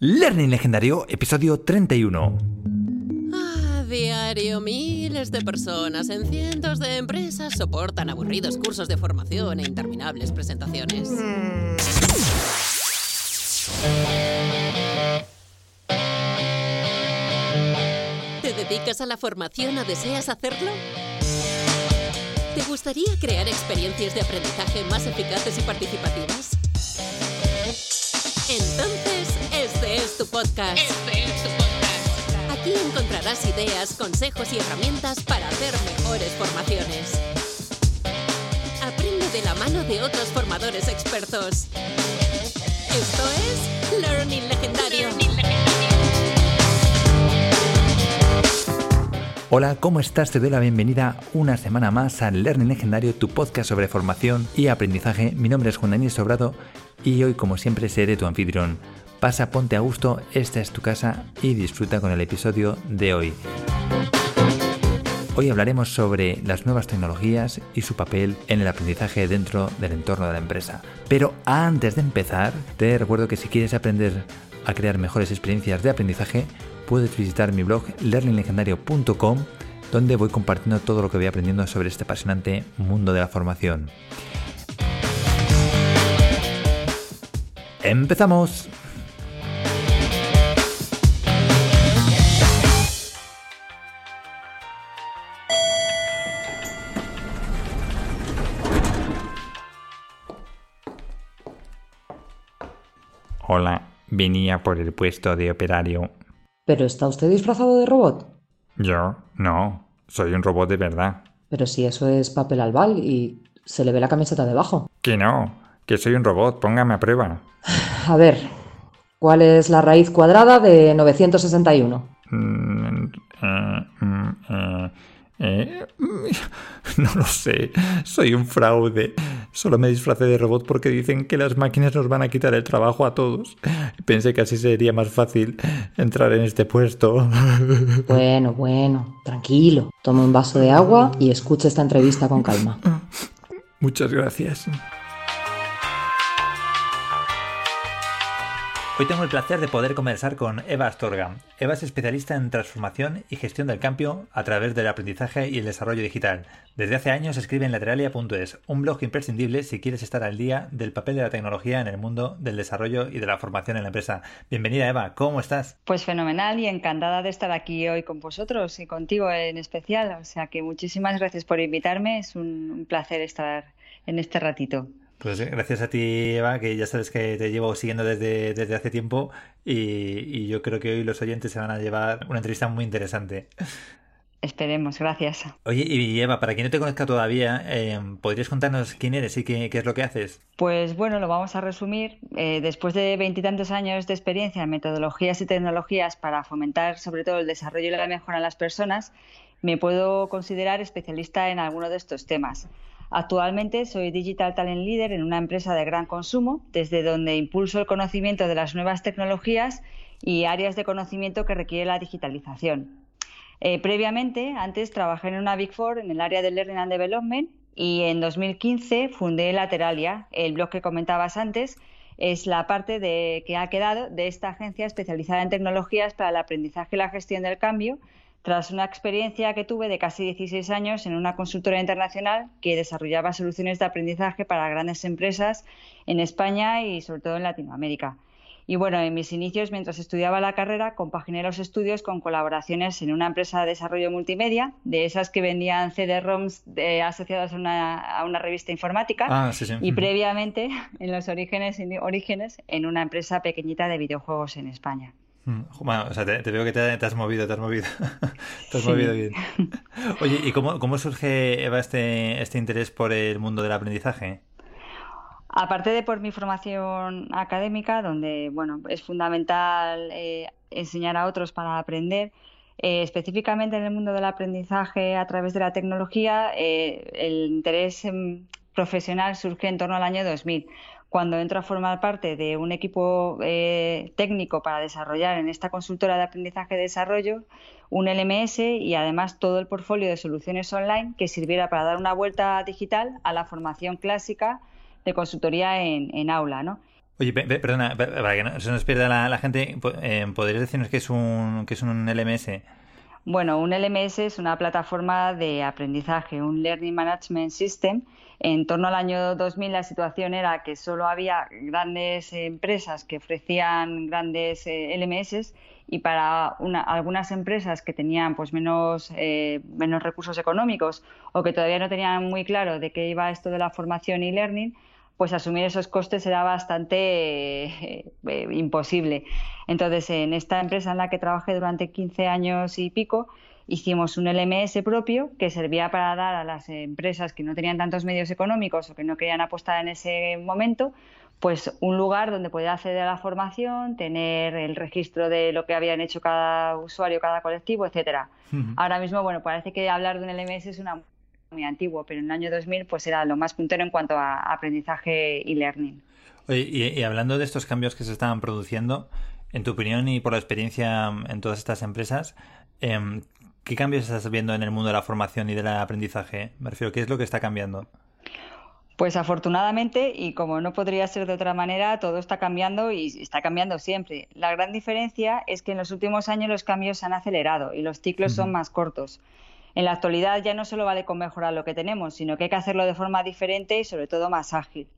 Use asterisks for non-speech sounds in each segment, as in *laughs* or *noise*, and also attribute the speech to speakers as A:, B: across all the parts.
A: Learning Legendario, episodio 31.
B: A diario, miles de personas en cientos de empresas soportan aburridos cursos de formación e interminables presentaciones. ¿Te dedicas a la formación o deseas hacerlo? ¿Te gustaría crear experiencias de aprendizaje más eficaces y participativas? Entonces, es tu podcast.
C: Este es tu podcast.
B: Aquí encontrarás ideas, consejos y herramientas para hacer mejores formaciones. Aprende de la mano de otros formadores expertos. Esto es Learning Legendario.
A: Hola, ¿cómo estás? Te doy la bienvenida una semana más a Learning Legendario, tu podcast sobre formación y aprendizaje. Mi nombre es Juan Daniel Sobrado y hoy, como siempre, seré tu anfitrión. Pasa, ponte a gusto, esta es tu casa y disfruta con el episodio de hoy. Hoy hablaremos sobre las nuevas tecnologías y su papel en el aprendizaje dentro del entorno de la empresa. Pero antes de empezar, te recuerdo que si quieres aprender a crear mejores experiencias de aprendizaje, puedes visitar mi blog learninglegendario.com donde voy compartiendo todo lo que voy aprendiendo sobre este apasionante mundo de la formación. ¡Empezamos! Hola, venía por el puesto de operario.
D: ¿Pero está usted disfrazado de robot?
A: Yo, no, soy un robot de verdad.
D: Pero si eso es papel albal y se le ve la camiseta debajo.
A: Que no, que soy un robot, póngame a prueba.
D: A ver, ¿cuál es la raíz cuadrada de 961?
A: Mm, eh, mm, eh, eh, *laughs* no lo sé, soy un fraude. Solo me disfracé de robot porque dicen que las máquinas nos van a quitar el trabajo a todos. Pensé que así sería más fácil entrar en este puesto. *laughs*
D: Bueno, bueno, tranquilo. Toma un vaso de agua y escucha esta entrevista con calma.
A: Muchas gracias. Hoy tengo el placer de poder conversar con Eva Astorga. Eva es especialista en transformación y gestión del cambio a través del aprendizaje y el desarrollo digital. Desde hace años escribe en lateralia.es, un blog imprescindible si quieres estar al día del papel de la tecnología en el mundo del desarrollo y de la formación en la empresa. Bienvenida Eva, ¿cómo estás?
C: Pues fenomenal y encantada de estar aquí hoy con vosotros y contigo en especial. O sea que muchísimas gracias por invitarme. Es un placer estar en este ratito.
A: Pues gracias a ti, Eva, que ya sabes que te llevo siguiendo desde, desde hace tiempo y, y, yo creo que hoy los oyentes se van a llevar una entrevista muy interesante.
C: Esperemos, gracias.
A: Oye, y Eva, para quien no te conozca todavía, eh, ¿podrías contarnos quién eres y qué, qué, es lo que haces?
C: Pues bueno, lo vamos a resumir. Eh, después de veintitantos años de experiencia en metodologías y tecnologías para fomentar sobre todo el desarrollo y la mejora en las personas, me puedo considerar especialista en alguno de estos temas. Actualmente soy Digital Talent Leader en una empresa de gran consumo, desde donde impulso el conocimiento de las nuevas tecnologías y áreas de conocimiento que requiere la digitalización. Eh, previamente, antes trabajé en una Big Four en el área de Learning and Development y en 2015 fundé Lateralia, el blog que comentabas antes, es la parte de, que ha quedado de esta agencia especializada en tecnologías para el aprendizaje y la gestión del cambio, tras una experiencia que tuve de casi 16 años en una consultora internacional que desarrollaba soluciones de aprendizaje para grandes empresas en España y sobre todo en Latinoamérica. Y bueno, en mis inicios, mientras estudiaba la carrera, compaginé los estudios con colaboraciones en una empresa de desarrollo multimedia, de esas que vendían CD-ROMs asociadas a una, a una, revista informática.
A: Ah, sí, sí.
C: Y previamente, *laughs* en los orígenes, orígenes, en una empresa pequeñita de videojuegos en España.
A: Bueno, o sea, te, te veo que te, te, has movido, te has movido. *laughs* te has sí. movido bien. *laughs* Oye, ¿y cómo, cómo surge, Eva, este, este interés por el mundo del aprendizaje?
C: Aparte de por mi formación académica, donde bueno, es fundamental eh, enseñar a otros para aprender, eh, específicamente en el mundo del aprendizaje a través de la tecnología, eh, el interés profesional surge en torno al año 2000 cuando entro a formar parte de un equipo eh, técnico para desarrollar en esta consultora de aprendizaje y desarrollo un LMS y además todo el portfolio de soluciones online que sirviera para dar una vuelta digital a la formación clásica de consultoría en, aula. ¿no?
A: Oye, perdona, para que no se nos pierda la, gente, eh, ¿podrías decirnos qué es un, qué es un LMS?
C: Bueno, un LMS es una plataforma de aprendizaje, un Learning Management System. En torno al año 2000 la situación era que solo había grandes empresas que ofrecían grandes eh, LMS y para algunas empresas que tenían pues menos, eh, menos recursos económicos o que todavía no tenían muy claro de qué iba esto de la formación y learning, pues asumir esos costes era bastante eh, eh, imposible. Entonces, en esta empresa en la que trabajé durante 15 años y pico, hicimos un LMS propio que servía para dar a las empresas que no tenían tantos medios económicos o que no querían apostar en ese momento, pues un lugar donde poder acceder a la formación, tener el registro de lo que habían hecho cada usuario, cada colectivo, etcétera. Ahora mismo, bueno, parece que hablar de un LMS es una muy antiguo, pero en el año 2000 pues era lo más puntero en cuanto a aprendizaje y learning.
A: Oye, y, hablando de estos cambios que se estaban produciendo, en tu opinión y por la experiencia en todas estas empresas, em, ¿qué cambios estás viendo en el mundo de la formación y del aprendizaje? Me refiero, ¿qué es lo que está cambiando?
C: Pues afortunadamente, y como no podría ser de otra manera, todo está cambiando y está cambiando siempre. La gran diferencia es que en los últimos años los cambios se han acelerado y los ciclos son más cortos. En la actualidad ya no solo vale con mejorar lo que tenemos, sino que hay que hacerlo de forma diferente y sobre todo más ágil.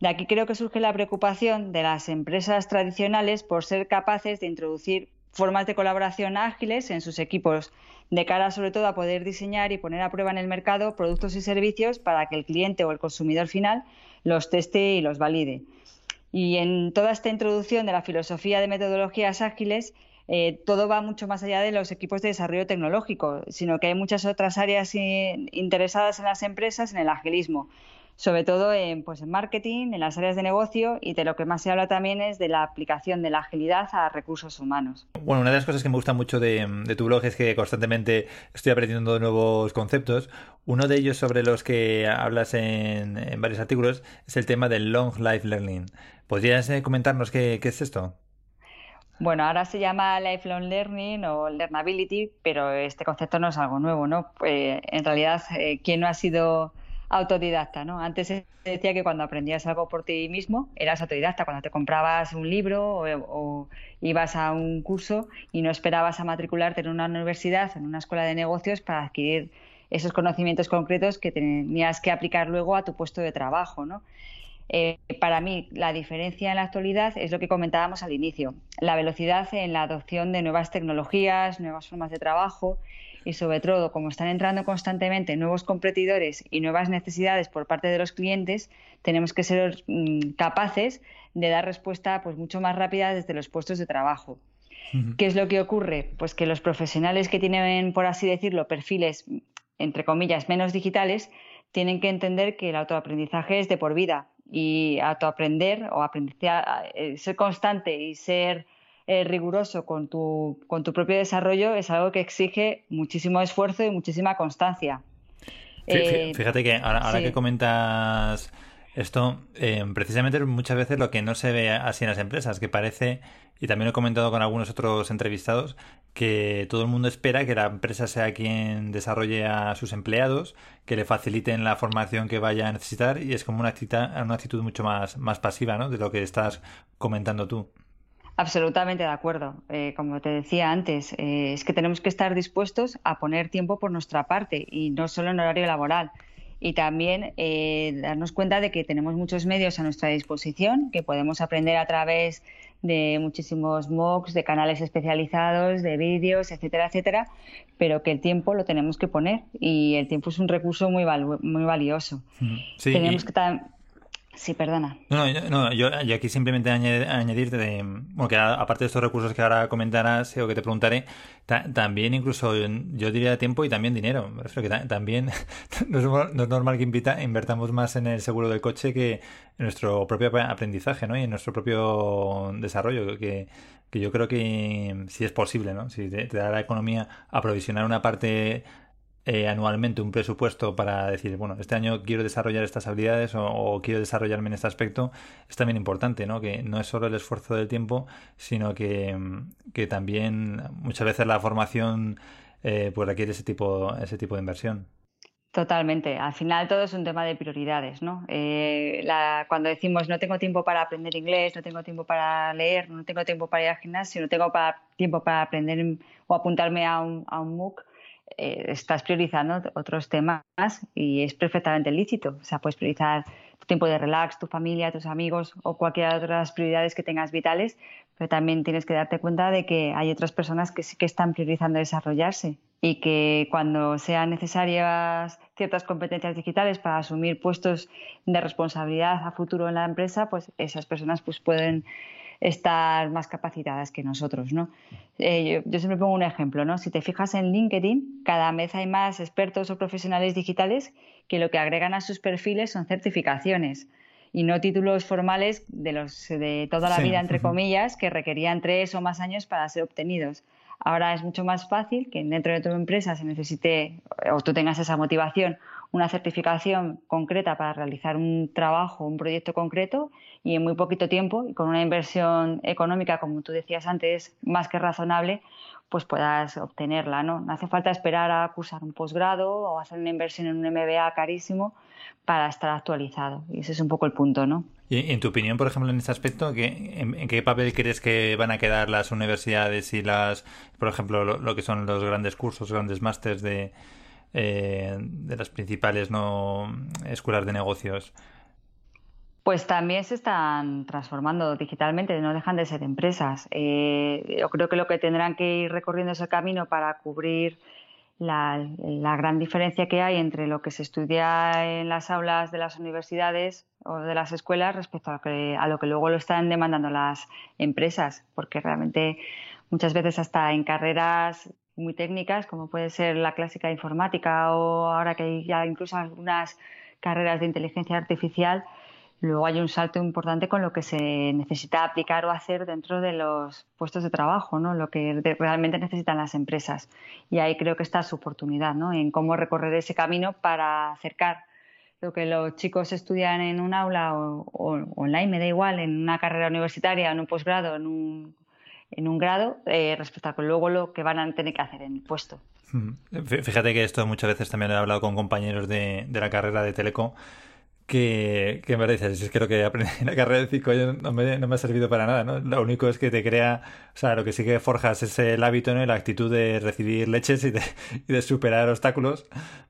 C: De aquí creo que surge la preocupación de las empresas tradicionales por ser capaces de introducir formas de colaboración ágiles en sus equipos, de cara sobre todo a poder diseñar y poner a prueba en el mercado productos y servicios para que el cliente o el consumidor final los teste y los valide. Y en toda esta introducción de la filosofía de metodologías ágiles, eh, todo va mucho más allá de los equipos de desarrollo tecnológico, sino que hay muchas otras áreas interesadas en las empresas en el agilismo, sobre todo en, pues, en marketing, en las áreas de negocio y de lo que más se habla también es de la aplicación de la agilidad a recursos humanos.
A: Bueno, una de las cosas que me gusta mucho de, tu blog es que constantemente estoy aprendiendo nuevos conceptos. Uno de ellos sobre los que hablas en, varios artículos es el tema del long life learning. ¿Podrías eh, comentarnos qué es esto?
C: Bueno, ahora se llama lifelong learning o learnability, pero este concepto no es algo nuevo, ¿no? Pues, en realidad, eh, ¿quién no ha sido autodidacta, ¿no? Antes se decía que cuando aprendías algo por ti mismo eras autodidacta, cuando te comprabas un libro o, ibas a un curso y no esperabas a matricularte en una universidad, en una escuela de negocios para adquirir esos conocimientos concretos que tenías que aplicar luego a tu puesto de trabajo, ¿no? Eh, para mí, la diferencia en la actualidad es lo que comentábamos al inicio, la velocidad en la adopción de nuevas tecnologías, nuevas formas de trabajo y sobre todo, como están entrando constantemente nuevos competidores y nuevas necesidades por parte de los clientes, tenemos que ser mm, capaces de dar respuesta pues mucho más rápida desde los puestos de trabajo. ¿Qué es lo que ocurre? Pues que los profesionales que tienen, por así decirlo, perfiles, entre comillas, menos digitales, tienen que entender que el autoaprendizaje es de por vida y autoaprender o aprender, eh, ser constante y ser eh, riguroso con tu, con tu propio desarrollo es algo que exige muchísimo esfuerzo y muchísima constancia.
A: Eh, fíjate que ahora, que comentas esto, precisamente muchas veces lo que no se ve así en las empresas, que parece, y también lo he comentado con algunos otros entrevistados, que todo el mundo espera que la empresa sea quien desarrolle a sus empleados, que le faciliten la formación que vaya a necesitar y es como una actitud, una actitud mucho más, más pasiva ¿no? de lo que estás comentando tú.
C: Absolutamente de acuerdo. Eh, como te decía antes, eh, es que tenemos que estar dispuestos a poner tiempo por nuestra parte y no solo en horario laboral. Y también eh, darnos cuenta de que tenemos muchos medios a nuestra disposición, que podemos aprender a través de muchísimos MOOCs, de canales especializados, de vídeos, etcétera, etcétera, pero que el tiempo lo tenemos que poner y el tiempo es un recurso muy, muy valioso. tenemos que Sí, perdona.
A: No, no, yo, aquí simplemente añadirte bueno, que aparte de estos recursos que ahora comentarás o que te preguntaré, también incluso yo diría tiempo y también dinero. Me que también *laughs* no es, normal que invita, invertamos más en el seguro del coche que en nuestro propio aprendizaje, ¿no? Y en nuestro propio desarrollo, que, que yo creo que si es posible, ¿no? Si te da la economía aprovisionar una parte eh, anualmente un presupuesto para decir, bueno, este año quiero desarrollar estas habilidades o, quiero desarrollarme en este aspecto, es también importante, ¿no? Que no es solo el esfuerzo del tiempo, sino que, también muchas veces la formación eh, pues requiere ese tipo, ese tipo de inversión.
C: Totalmente. Al final todo es un tema de prioridades, ¿no? Eh, cuando decimos no tengo tiempo para aprender inglés, no tengo tiempo para leer, no tengo tiempo para ir al gimnasio, no tengo tiempo para aprender o apuntarme a un, a un MOOC, eh, estás priorizando otros temas y es perfectamente lícito. O sea, puedes priorizar tu tiempo de relax, tu familia, tus amigos o cualquier otras prioridades que tengas vitales, pero también tienes que darte cuenta de que hay otras personas que sí que están priorizando desarrollarse y que cuando sean necesarias ciertas competencias digitales para asumir puestos de responsabilidad a futuro en la empresa, pues esas personas pues pueden estar más capacitadas que nosotros, ¿no? Eh, yo, siempre pongo un ejemplo, ¿no? Si te fijas en LinkedIn, cada vez hay más expertos o profesionales digitales que lo que agregan a sus perfiles son certificaciones y no títulos formales de los de toda la vida entre comillas que requerían tres o más años para ser obtenidos. Ahora es mucho más fácil que dentro de tu empresa se necesite o tú tengas esa motivación una certificación concreta para realizar un trabajo, un proyecto concreto y en muy poquito tiempo y con una inversión económica, como tú decías antes, más que razonable, pues puedas obtenerla. No, no hace falta esperar a cursar un posgrado o hacer una inversión en un MBA carísimo para estar actualizado. Y ese es un poco el punto, ¿no?
A: Y en tu opinión, por ejemplo, en este aspecto, en, qué papel crees que van a quedar las universidades y las, por ejemplo, lo, que son los grandes cursos, grandes másters de, eh, de las principales no escuelas de negocios?
C: Pues también se están transformando digitalmente, no dejan de ser empresas. Eh, yo creo que lo que tendrán que ir recorriendo ese camino para cubrir la, gran diferencia que hay entre lo que se estudia en las aulas de las universidades o de las escuelas respecto a, a lo que luego lo están demandando las empresas, porque realmente muchas veces hasta en carreras muy técnicas, como puede ser la clásica informática o ahora que hay ya incluso algunas carreras de inteligencia artificial, luego hay un salto importante con lo que se necesita aplicar o hacer dentro de los puestos de trabajo, ¿no? lo que realmente necesitan las empresas. Y ahí creo que está su oportunidad, ¿no? en cómo recorrer ese camino para acercar lo que los chicos estudian en un aula o, o online, me da igual, en una carrera universitaria, en un posgrado, en un en un grado eh, respecto a luego lo que van a tener que hacer en el puesto.
A: Fíjate que esto muchas veces también he hablado con compañeros de, de la carrera de Teleco que, que me dices, es que lo que aprendí en la carrera de 5 años no me, no me, ha servido para nada, ¿no? Lo único es que te crea, o sea, lo que sí que forjas es el hábito, ¿no? Y la actitud de recibir leches y de, y de superar obstáculos,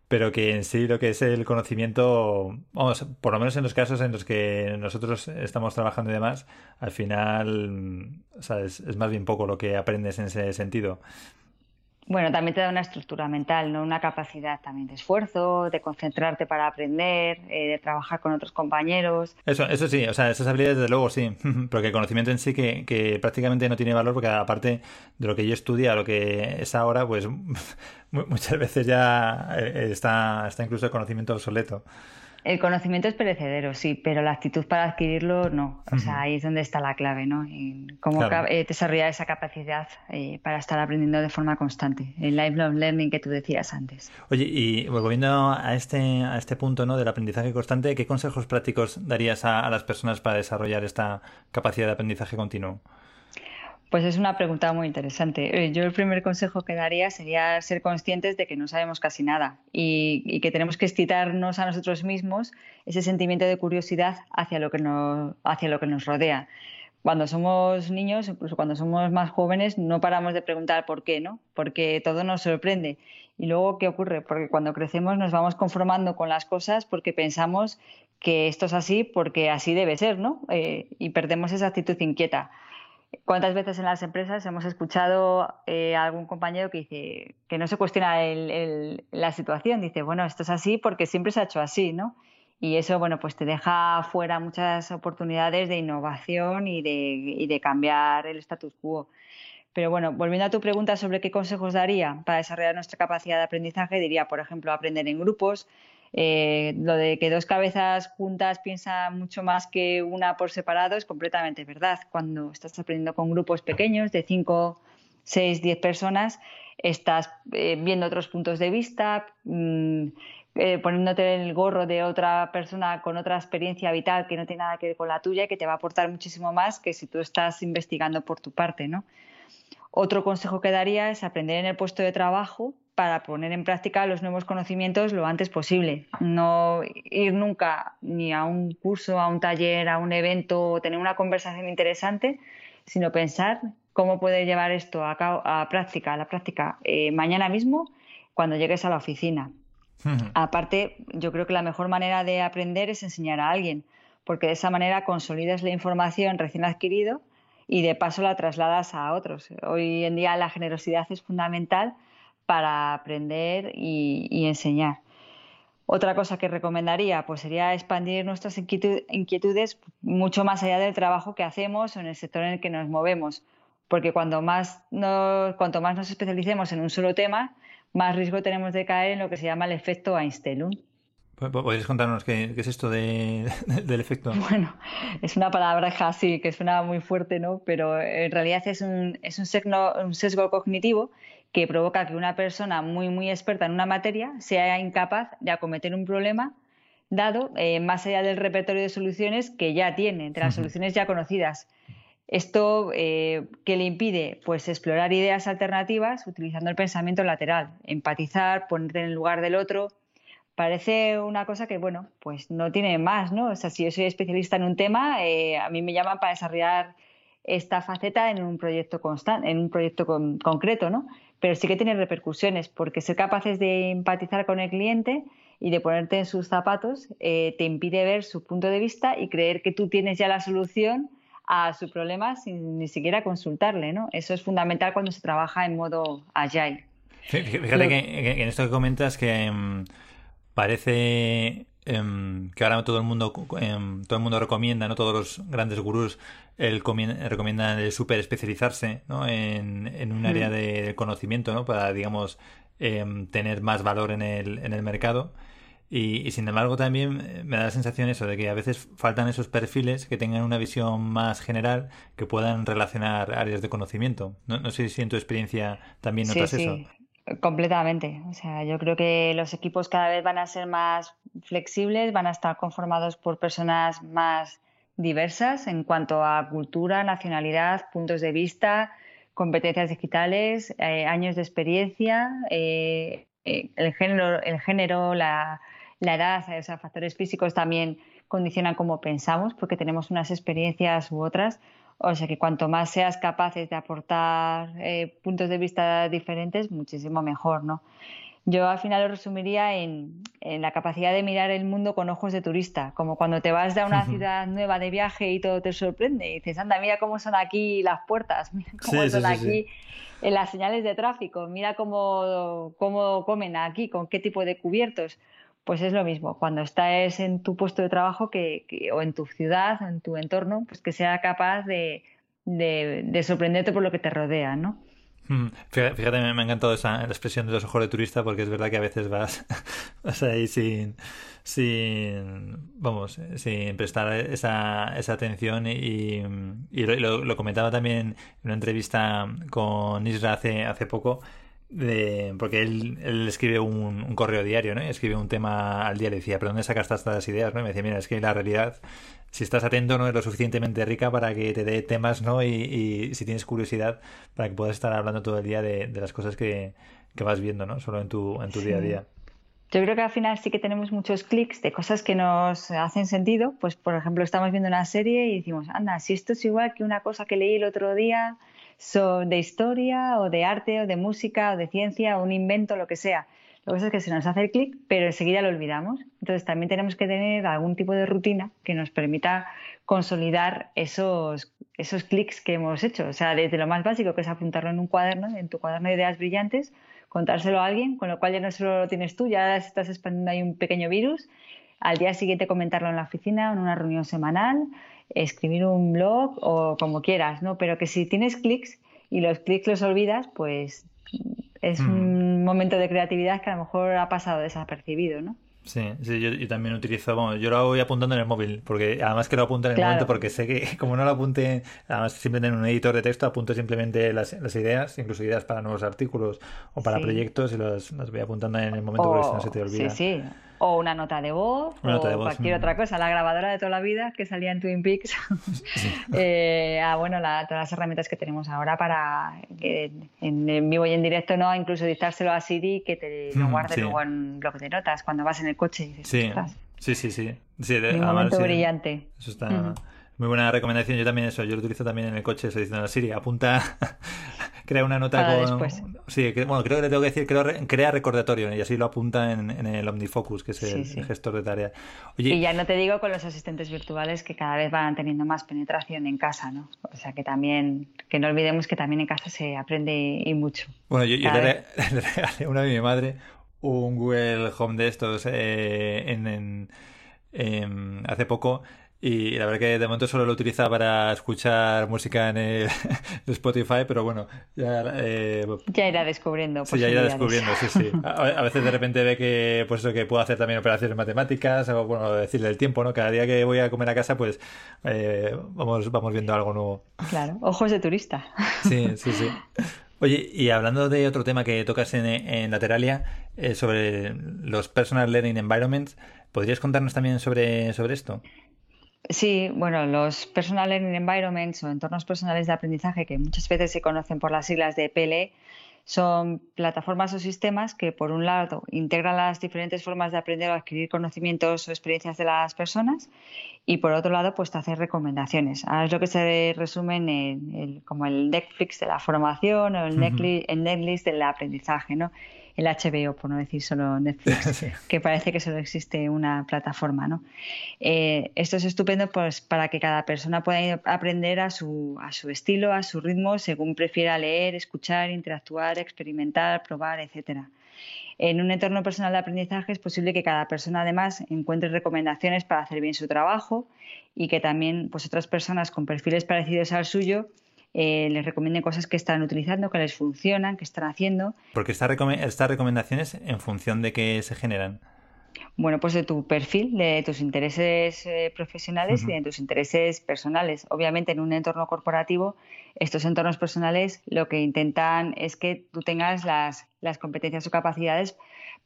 A: pero que en sí lo que es el conocimiento, vamos, por lo menos en los casos en los que nosotros estamos trabajando y demás, al final, o sea, es, es más bien poco lo que aprendes en ese sentido.
C: Bueno, también te da una estructura mental, ¿no? Una capacidad también de esfuerzo, de concentrarte para aprender, eh, de trabajar con otros compañeros.
A: Eso, eso sí, o sea, esas habilidades desde luego sí, *laughs* porque el conocimiento en sí que, que prácticamente no tiene valor porque aparte de lo que yo estudia, lo que es ahora, pues *laughs* muchas veces ya eh, está, está incluso el conocimiento obsoleto.
C: El conocimiento es perecedero, sí, pero la actitud para adquirirlo no. O sea, ahí es donde está la clave, ¿no? En cómo eh, desarrollar esa capacidad eh, para estar aprendiendo de forma constante. El lifelong learning que tú decías antes.
A: Oye, y volviendo a este, a este punto ¿no? del aprendizaje constante, ¿qué consejos prácticos darías a las personas para desarrollar esta capacidad de aprendizaje continuo?
C: Pues es una pregunta muy interesante. Eh, yo el primer consejo que daría sería ser conscientes de que no sabemos casi nada y, que tenemos que excitarnos a nosotros mismos ese sentimiento de curiosidad hacia lo que nos, rodea. Cuando somos niños, incluso cuando somos más jóvenes, no paramos de preguntar por qué, ¿no? Porque todo nos sorprende. Y luego, ¿qué ocurre? Porque cuando crecemos nos vamos conformando con las cosas porque pensamos que esto es así porque así debe ser, ¿no? Eh, y perdemos esa actitud inquieta. ¿Cuántas veces en las empresas hemos escuchado eh, a algún compañero que dice que no se cuestiona la situación? Dice, bueno, esto es así porque siempre se ha hecho así, ¿no? Y eso, bueno, pues te deja fuera muchas oportunidades de innovación y de, de cambiar el status quo. Pero bueno, volviendo a tu pregunta sobre qué consejos daría para desarrollar nuestra capacidad de aprendizaje, diría, por ejemplo, aprender en grupos, eh, lo de que dos cabezas juntas piensan mucho más que una por separado es completamente verdad. Cuando estás aprendiendo con grupos pequeños de 5, 6, 10 personas, estás eh, viendo otros puntos de vista, mm, eh, poniéndote el gorro de otra persona con otra experiencia vital que no tiene nada que ver con la tuya y que te va a aportar muchísimo más que si tú estás investigando por tu parte, ¿no? Otro consejo que daría es aprender en el puesto de trabajo para poner en práctica los nuevos conocimientos lo antes posible. No ir nunca ni a un curso, a un taller, a un evento o tener una conversación interesante, sino pensar cómo puedes llevar esto a, a práctica, a la práctica eh, mañana mismo cuando llegues a la oficina. Aparte, yo creo que la mejor manera de aprender es enseñar a alguien, porque de esa manera consolidas la información recién adquirido y de paso la trasladas a otros. Hoy en día la generosidad es fundamental para aprender y, enseñar. Otra cosa que recomendaría pues sería expandir nuestras inquietudes mucho más allá del trabajo que hacemos o en el sector en el que nos movemos, porque cuanto más nos, cuanto más nos especialicemos en un solo tema, más riesgo tenemos de caer en lo que se llama el efecto Einstein.
A: ¿Podrías contarnos qué, es esto de, del efecto?
C: Bueno, es una palabra así que suena muy fuerte, ¿no? Pero en realidad es un, es un, sesgo, cognitivo que provoca que una persona muy, muy experta en una materia sea incapaz de acometer un problema dado eh, más allá del repertorio de soluciones que ya tiene, de las soluciones ya conocidas. Esto eh, que le impide pues explorar ideas alternativas utilizando el pensamiento lateral, empatizar, ponerte en el lugar del otro, parece una cosa que, bueno, pues no tiene más, ¿no? O sea, si yo soy especialista en un tema, eh, a mí me llaman para desarrollar esta faceta en un proyecto constante, en un proyecto concreto, ¿no? Pero sí que tiene repercusiones, porque ser capaces de empatizar con el cliente y de ponerte en sus zapatos eh, te impide ver su punto de vista y creer que tú tienes ya la solución a su problema sin ni siquiera consultarle, ¿no? Eso es fundamental cuando se trabaja en modo agile.
A: Fíjate que, en esto que comentas que... Parece em, que ahora todo el mundo em, todo el mundo recomienda, no todos los grandes gurús el recomiendan el super especializarse ¿no? en, en un área mm. de conocimiento ¿no? para, digamos, em, tener más valor en el, en el mercado. Y, sin embargo también eh, me da la sensación eso de que a veces faltan esos perfiles que tengan una visión más general que puedan relacionar áreas de conocimiento. No, no sé si en tu experiencia también notas
C: sí,
A: eso.
C: Completamente. O sea, yo creo que los equipos cada vez van a ser más flexibles, van a estar conformados por personas más diversas en cuanto a cultura, nacionalidad, puntos de vista, competencias digitales, eh, años de experiencia, eh, eh, el género, el género la, la edad, o sea, factores físicos también condicionan cómo pensamos porque tenemos unas experiencias u otras. O sea que cuanto más seas capaces de aportar eh, puntos de vista diferentes, muchísimo mejor, ¿no? Yo al final lo resumiría en, la capacidad de mirar el mundo con ojos de turista, como cuando te vas a una ciudad nueva de viaje y todo te sorprende y dices, anda, mira cómo son aquí las puertas, *laughs* mira cómo son aquí las señales de tráfico, mira cómo, cómo comen aquí, con qué tipo de cubiertos pues es lo mismo. Cuando estás en tu puesto de trabajo que, o en tu ciudad, en tu entorno, pues que sea capaz de, de, sorprenderte por lo que te rodea, ¿no?
A: Hmm. Fíjate, me, ha encantado esa expresión de los ojos de turista porque es verdad que a veces vas, *laughs* ahí sin, sin, vamos, sin prestar esa, esa atención y, y lo, comentaba también en una entrevista con Isra hace, hace poco de, porque él, él escribe un, un, correo diario, ¿no? escribe un tema al día, le decía, ¿pero dónde sacas estas ideas? ¿no? me decía, mira, es que la realidad, si estás atento, no es lo suficientemente rica para que te dé temas, ¿no? Y, y si tienes curiosidad, para que puedas estar hablando todo el día de, de las cosas que, que, vas viendo, ¿no? Solo en tu, en tu día a día.
C: Yo creo que al final sí que tenemos muchos clics de cosas que nos hacen sentido. Pues, por ejemplo, estamos viendo una serie y decimos, anda, si esto es igual que una cosa que leí el otro día de historia o de arte o de música o de ciencia o un invento, lo que sea. Lo que pasa es que se nos hace el clic, pero enseguida lo olvidamos. Entonces también tenemos que tener algún tipo de rutina que nos permita consolidar esos, esos clics que hemos hecho. O sea, desde lo más básico, que es apuntarlo en un cuaderno, en tu cuaderno de ideas brillantes, contárselo a alguien, con lo cual ya no solo lo tienes tú, ya estás expandiendo ahí un pequeño virus. Al día siguiente comentarlo en la oficina, en una reunión semanal, escribir un blog o como quieras, ¿no? Pero que si tienes clics y los clics los olvidas, pues es hmm. un momento de creatividad que a lo mejor ha pasado desapercibido, ¿no?
A: Sí, sí yo, también utilizo, bueno, yo lo voy apuntando en el móvil, porque además que lo apunto en el momento, porque sé que *laughs* como no lo apunte, además simplemente en un editor de texto, apunto simplemente las, las ideas, incluso ideas para nuevos artículos o para proyectos y las, las voy apuntando en el momento porque si no se te olvida.
C: Sí, sí. O una nota de voz o cualquier otra cosa. La grabadora de toda la vida que salía en Twin Peaks. *laughs* *laughs* eh, ah, bueno, todas las herramientas que tenemos ahora para en, vivo y en directo, no, incluso dictárselo a Siri que te lo mm, guarde luego en bloque de notas cuando vas en el coche.
A: sí. sí, sí, sí,
C: Un momento brillante.
A: Eso está. Muy buena recomendación. Yo también eso, yo lo utilizo también en el coche, estoy diciendo a Siri, apunta, *laughs* crea una nota con... Sí, bueno, creo que le tengo que decir, creo, crea recordatorio y así lo apunta en, el OmniFocus, que es el, gestor de tarea.
C: y ya no te digo con los asistentes virtuales que cada vez van teniendo más penetración en casa, ¿no? O sea que también, que no olvidemos que también en casa se aprende y mucho.
A: Bueno, yo, *laughs* le, regalé una de mi madre un Google Home de estos eh, en, hace poco y la verdad que de momento solo lo utiliza para escuchar música en el *laughs* Spotify, pero bueno, ya,
C: eh, ya irá descubriendo.
A: Sí, ya irá descubriendo, sí, sí. *laughs* A, veces de repente ve que, pues eso, que puedo hacer también operaciones matemáticas, o bueno, decirle el tiempo, ¿no? Cada día que voy a comer a casa, pues eh, vamos, vamos viendo algo nuevo.
C: Claro, ojos de turista.
A: Sí, *laughs* sí, sí. Oye, y hablando de otro tema que tocas en, en Lateralia, eh, sobre los Personal Learning Environments, ¿podrías contarnos también sobre, sobre esto?
C: Sí, bueno, los Personal Learning Environments o entornos personales de aprendizaje, que muchas veces se conocen por las siglas de PLE, son plataformas o sistemas que, por un lado, integran las diferentes formas de aprender o adquirir conocimientos o experiencias de las personas y, por otro lado, pues te hacen recomendaciones. Ahora es lo que se resume en el, como el Netflix de la formación o el, Netflix, el Netflix del aprendizaje, ¿no? El HBO, por no decir solo Netflix, *laughs* que parece que solo existe una plataforma. ¿no? Eh, esto es estupendo pues, para que cada persona pueda aprender a su, a su estilo, a su ritmo, según prefiera leer, escuchar, interactuar, experimentar, probar, etcétera. En un entorno personal de aprendizaje es posible que cada persona además encuentre recomendaciones para hacer bien su trabajo y que también pues, otras personas con perfiles parecidos al suyo eh, les recomienden cosas que están utilizando, que les funcionan, que están haciendo.
A: Porque estas recomendaciones en función de qué se generan.
C: Bueno, pues de tu perfil, de tus intereses eh, profesionales y de tus intereses personales. Obviamente, en un entorno corporativo, estos entornos personales lo que intentan es que tú tengas las, las competencias o capacidades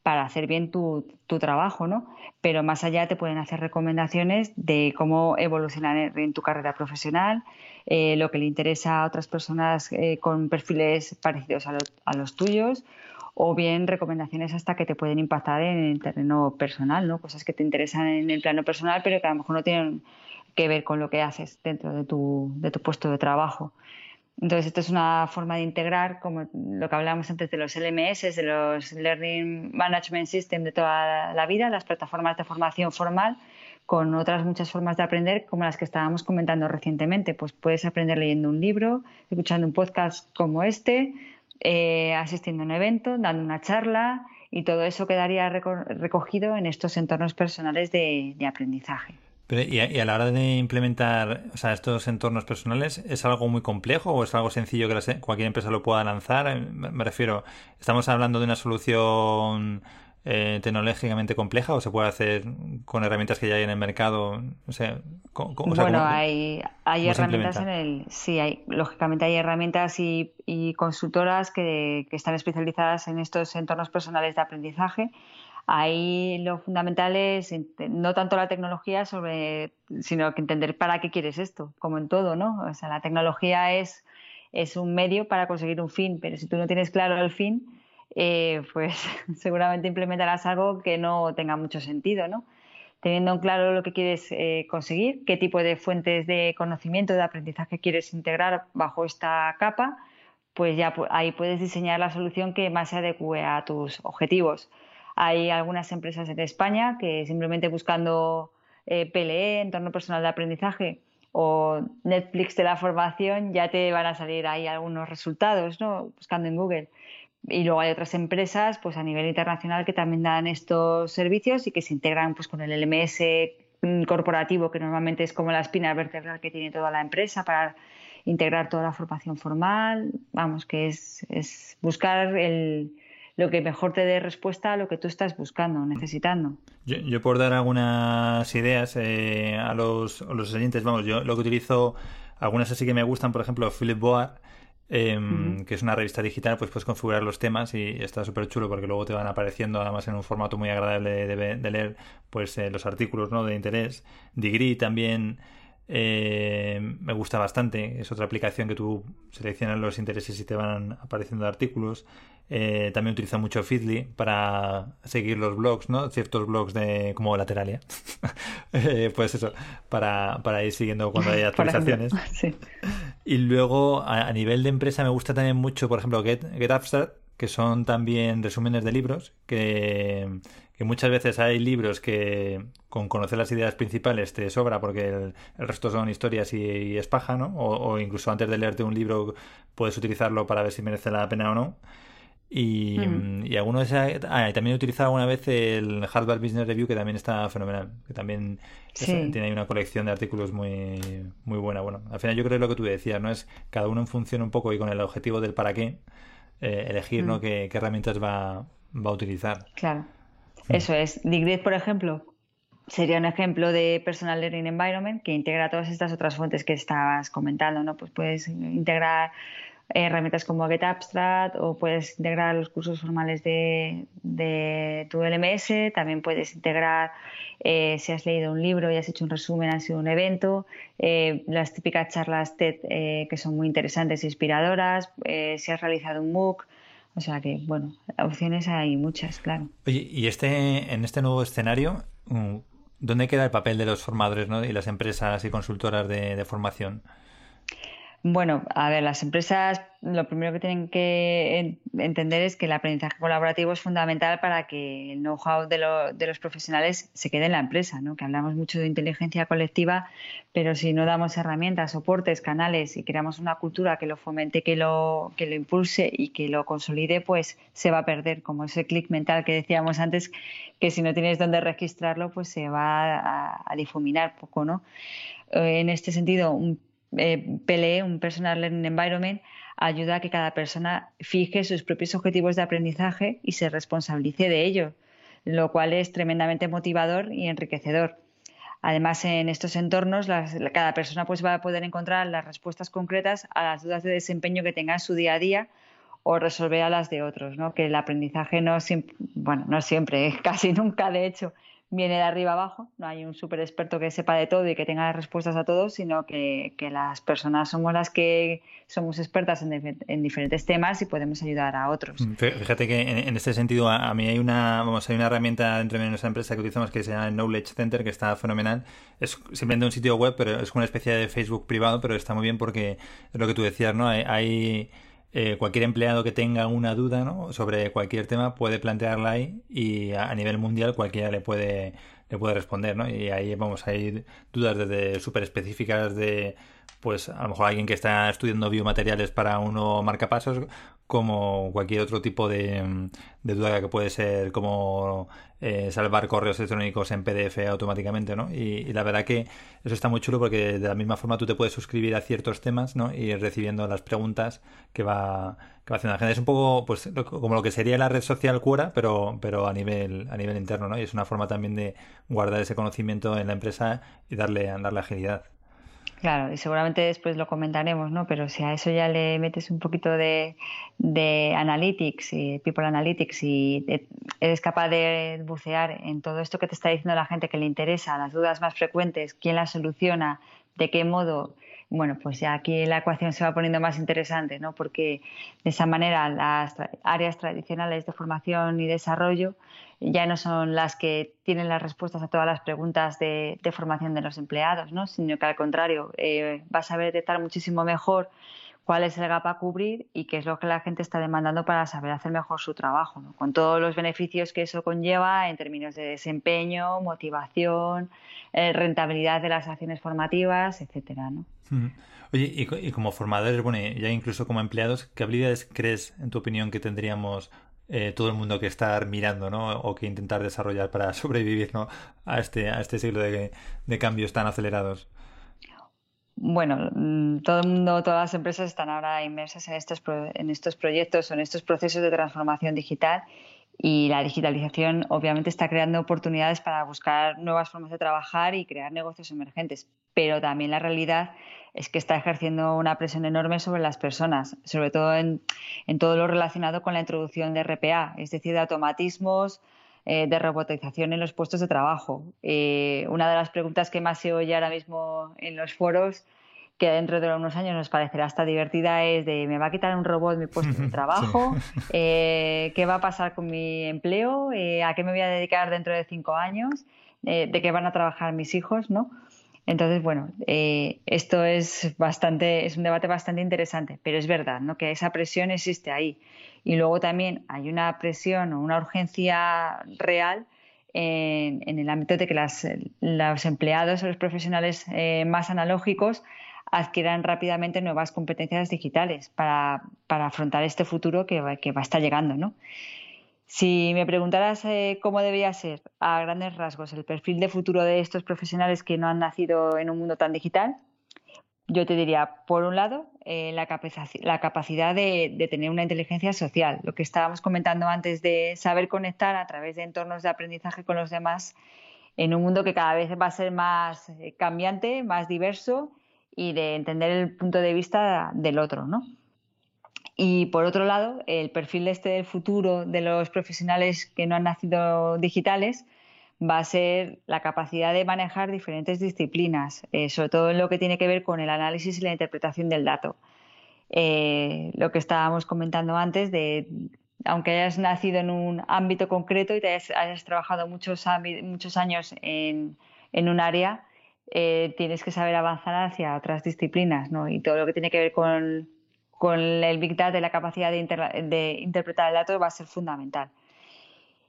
C: para hacer bien tu, trabajo, ¿no? Pero más allá te pueden hacer recomendaciones de cómo evolucionar en tu carrera profesional, eh, lo que le interesa a otras personas eh, con perfiles parecidos a, los tuyos, o bien recomendaciones hasta que te pueden impactar en el terreno personal, ¿no? Cosas que te interesan en el plano personal, pero que a lo mejor no tienen que ver con lo que haces dentro de tu puesto de trabajo. Entonces, esto es una forma de integrar, como lo que hablábamos antes de los LMS, de los Learning Management System de toda la vida, las plataformas de formación formal, con otras muchas formas de aprender, como las que estábamos comentando recientemente. Pues puedes aprender leyendo un libro, escuchando un podcast como este, eh, asistiendo a un evento, dando una charla, y todo eso quedaría recogido en estos entornos personales de aprendizaje
A: y, a, la hora de implementar o sea, estos entornos personales, ¿es algo muy complejo o es algo sencillo que cualquier empresa lo pueda lanzar? Eh, me, refiero, ¿estamos hablando de una solución eh, tecnológicamente compleja o se puede hacer con herramientas que ya hay en el mercado? O sea,
C: bueno, hay, hay herramientas en el... Sí, hay, lógicamente hay herramientas y, y consultoras que, que están especializadas en estos entornos personales de aprendizaje Ahí lo fundamental es no tanto la tecnología, sino que entender para qué quieres esto, como en todo, ¿no? O sea, la tecnología es, es un medio para conseguir un fin, pero si tú no tienes claro el fin, eh, pues *laughs* seguramente implementarás algo que no tenga mucho sentido, ¿no? Teniendo en claro lo que quieres eh, conseguir, qué tipo de fuentes de conocimiento, de aprendizaje quieres integrar bajo esta capa, pues ya ahí puedes diseñar la solución que más se adecue a tus objetivos. Hay algunas empresas en España que simplemente buscando eh, PLE, entorno personal de aprendizaje, o Netflix de la formación, ya te van a salir ahí algunos resultados, ¿no? Buscando en Google. Y luego hay otras empresas, pues a nivel internacional, que también dan estos servicios y que se integran pues con el LMS corporativo, que normalmente es como la espina vertebral que tiene toda la empresa para integrar toda la formación formal. Vamos, que es, es buscar el, lo que mejor te dé respuesta a lo que tú estás buscando, necesitando.
A: Yo, yo por dar algunas ideas eh, a, los, a los oyentes, vamos, yo lo que utilizo, algunas así que me gustan, por ejemplo, Philip Boa, em, que es una revista digital, pues puedes configurar los temas y está súper chulo porque luego te van apareciendo además en un formato muy agradable de, leer pues eh, los artículos ¿no? de interés. Degree también eh, me gusta bastante, es otra aplicación que tú seleccionas los intereses y te van apareciendo artículos. Eh, también utilizo mucho Feedly para seguir los blogs, ¿no? Ciertos blogs de como Lateralia. *laughs* eh, pues eso, para, para, ir siguiendo cuando hay *laughs* actualizaciones. *laughs* Y luego, a, nivel de empresa, me gusta también mucho, por ejemplo, Get, Get que son también resúmenes de libros, que, que, muchas veces hay libros que con conocer las ideas principales te sobra porque el, resto son historias y, es paja, ¿no? O, o, incluso antes de leerte un libro puedes utilizarlo para ver si merece la pena o no. Y, mm. y algunos ah, también he utilizado alguna vez el Harvard Business Review, que también está fenomenal, que también tiene ahí una colección de artículos muy, muy buena. Bueno, al final yo creo que lo que tú decías, ¿no? Es cada uno en función un poco y con el objetivo del para qué, eh, elegir, ¿no? Mm. Qué, herramientas va, va, a utilizar.
C: Claro. Mm. Eso es. Digrid, por ejemplo, sería un ejemplo de Personal Learning Environment que integra todas estas otras fuentes que estabas comentando, ¿no? Pues puedes integrar herramientas como GetAbstract o puedes integrar los cursos formales de, tu LMS, también puedes integrar eh, si has leído un libro y has hecho un resumen, ha sido un evento, eh, las típicas charlas TED eh, que son muy interesantes e inspiradoras, si has realizado un MOOC, o sea que, bueno, opciones hay muchas, claro.
A: Oye, y este, en este nuevo escenario, mm, ¿dónde queda el papel de los formadores ¿no? y las empresas y consultoras de formación?
C: Bueno, a ver, las empresas lo primero que tienen que entender es que el aprendizaje colaborativo es fundamental para que el know-how de, los profesionales se quede en la empresa, ¿no? Que hablamos mucho de inteligencia colectiva, pero si no damos herramientas, soportes, canales y creamos una cultura que lo fomente, que lo, que lo impulse y que lo consolide, pues se va a perder, como ese clic mental que decíamos antes, que si no tienes dónde registrarlo, pues se va a, a difuminar poco, ¿no? Eh, en este sentido, un eh, PLE, un Personal Learning Environment, ayuda a que cada persona fije sus propios objetivos de aprendizaje y se responsabilice de ello, lo cual es tremendamente motivador y enriquecedor. Además, en estos entornos, cada persona pues, va a poder encontrar las respuestas concretas a las dudas de desempeño que tenga en su día a día o resolver las de otros, ¿no? que el aprendizaje no siempre, bueno, no siempre, *laughs* casi nunca de hecho, viene de arriba abajo, no hay un súper experto que sepa de todo y que tenga respuestas a todo, sino que, las personas somos las que somos expertas en, diferentes temas y podemos ayudar a otros. Mm,
A: fíjate que en, este sentido a, mí hay una, vamos, hay una herramienta dentro de nuestra empresa que utilizamos que se llama Knowledge Center, que está fenomenal. Es simplemente un sitio web, pero es una especie de Facebook privado, pero está muy bien porque es lo que tú decías, ¿no? hay eh, cualquier empleado que tenga una duda ¿no? sobre cualquier tema puede plantearla ahí y a, nivel mundial cualquiera le puede, le puede responder. ¿no? Y ahí vamos, hay dudas desde súper específicas de, pues a lo mejor alguien que está estudiando biomateriales para uno marcapasos, como cualquier otro tipo de, duda que puede ser como eh, salvar correos electrónicos en PDF automáticamente, ¿no? Y, la verdad que eso está muy chulo porque de la misma forma tú te puedes suscribir a ciertos temas, ¿no? Y ir recibiendo las preguntas que va, que va haciendo la gente. Es un poco pues como lo que sería la red social Quora, pero, pero a nivel, a nivel interno, ¿no? Y es una forma también de guardar ese conocimiento en la empresa y darle, darle agilidad.
C: Claro, y seguramente después lo comentaremos, ¿no? Pero si a eso ya le metes un poquito de, de analytics y people analytics y eres capaz de bucear en todo esto que te está diciendo la gente que le interesa, las dudas más frecuentes, quién las soluciona, de qué modo, bueno, pues ya aquí la ecuación se va poniendo más interesante, ¿no? Porque de esa manera las áreas tradicionales de formación y desarrollo ya no son las que tienen las respuestas a todas las preguntas de, formación de los empleados, ¿no? sino que al contrario, eh, vas a detectar muchísimo mejor cuál es el gap a cubrir y qué es lo que la gente está demandando para saber hacer mejor su trabajo, ¿no? con todos los beneficios que eso conlleva en términos de desempeño, motivación, eh, rentabilidad de las acciones formativas, etcétera.
A: Oye, y, como formadores, bueno, ya incluso como empleados, ¿qué habilidades crees, en tu opinión, que tendríamos eh, todo el mundo que estar mirando, ¿no? O que intentar desarrollar para *laughs* sobrevivir, ¿no? A este, a este siglo de, cambios tan acelerados.
C: Bueno, todo el mundo, todas las empresas están ahora inmersas en estos, en estos proyectos o en estos procesos de transformación digital y la digitalización obviamente está creando oportunidades para buscar nuevas formas de trabajar y crear negocios emergentes. pero también la realidad es que está ejerciendo una presión enorme sobre las personas, sobre todo en, todo lo relacionado con la introducción de RPA, es decir, de automatismos, eh, de robotización en los puestos de trabajo. Eh, una de las preguntas que más se oye ahora mismo en los foros, que dentro de unos años nos parecerá hasta divertida, es de ¿me va a quitar un robot mi puesto de *laughs* trabajo? Eh, ¿Qué va a pasar con mi empleo? ¿A qué me voy a dedicar dentro de cinco años? ¿De qué van a trabajar mis hijos? ¿no? Entonces, bueno, eh, esto es bastante, es un debate bastante interesante, pero es verdad, ¿no? Que esa presión existe ahí. Y luego también hay una presión o una urgencia real en, el ámbito de que los empleados o los profesionales eh, más analógicos adquieran rápidamente nuevas competencias digitales para, afrontar este futuro que que va a estar llegando, ¿no? Si me preguntaras eh, cómo debería ser a grandes rasgos el perfil de futuro de estos profesionales que no han nacido en un mundo tan digital, yo te diría, por un lado, eh, la, capacidad de, tener una inteligencia social, lo que estábamos comentando antes de saber conectar a través de entornos de aprendizaje con los demás en un mundo que cada vez va a ser más eh, cambiante, más diverso y de entender el punto de vista del otro, ¿no? Y por otro lado, el perfil este del futuro de los profesionales que no han nacido digitales va a ser la capacidad de manejar diferentes disciplinas, eh, sobre todo en lo que tiene que ver con el análisis y la interpretación del dato. Eh, lo que estábamos comentando antes de aunque hayas nacido en un ámbito concreto y te hayas, trabajado muchos, muchos años en, un área, eh, tienes que saber avanzar hacia otras disciplinas, ¿no? Y todo lo que tiene que ver con con el Big Data la capacidad de, interpretar el dato va a ser fundamental.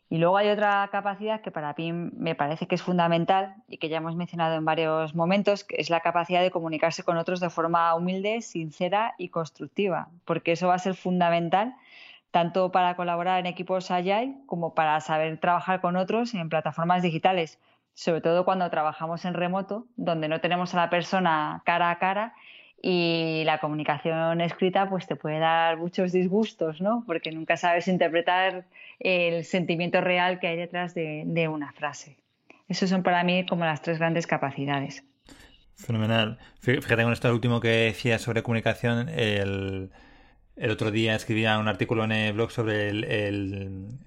C: Y luego hay otra capacidad que para mí me parece que es fundamental y que ya hemos mencionado en varios momentos, es la capacidad de comunicarse con otros de forma humilde, sincera y constructiva, porque eso va a ser fundamental tanto para colaborar en equipos Agile como para saber trabajar con otros en plataformas digitales, sobre todo cuando trabajamos en remoto, donde no tenemos a la persona cara a cara y la comunicación escrita pues te puede dar muchos disgustos, ¿no? Porque nunca sabes interpretar el sentimiento real que hay detrás de, una frase. Esos son para mí como las tres grandes capacidades.
A: Fenomenal. Fíjate con esto último que decía sobre comunicación, el, el otro día escribía un artículo en el blog sobre el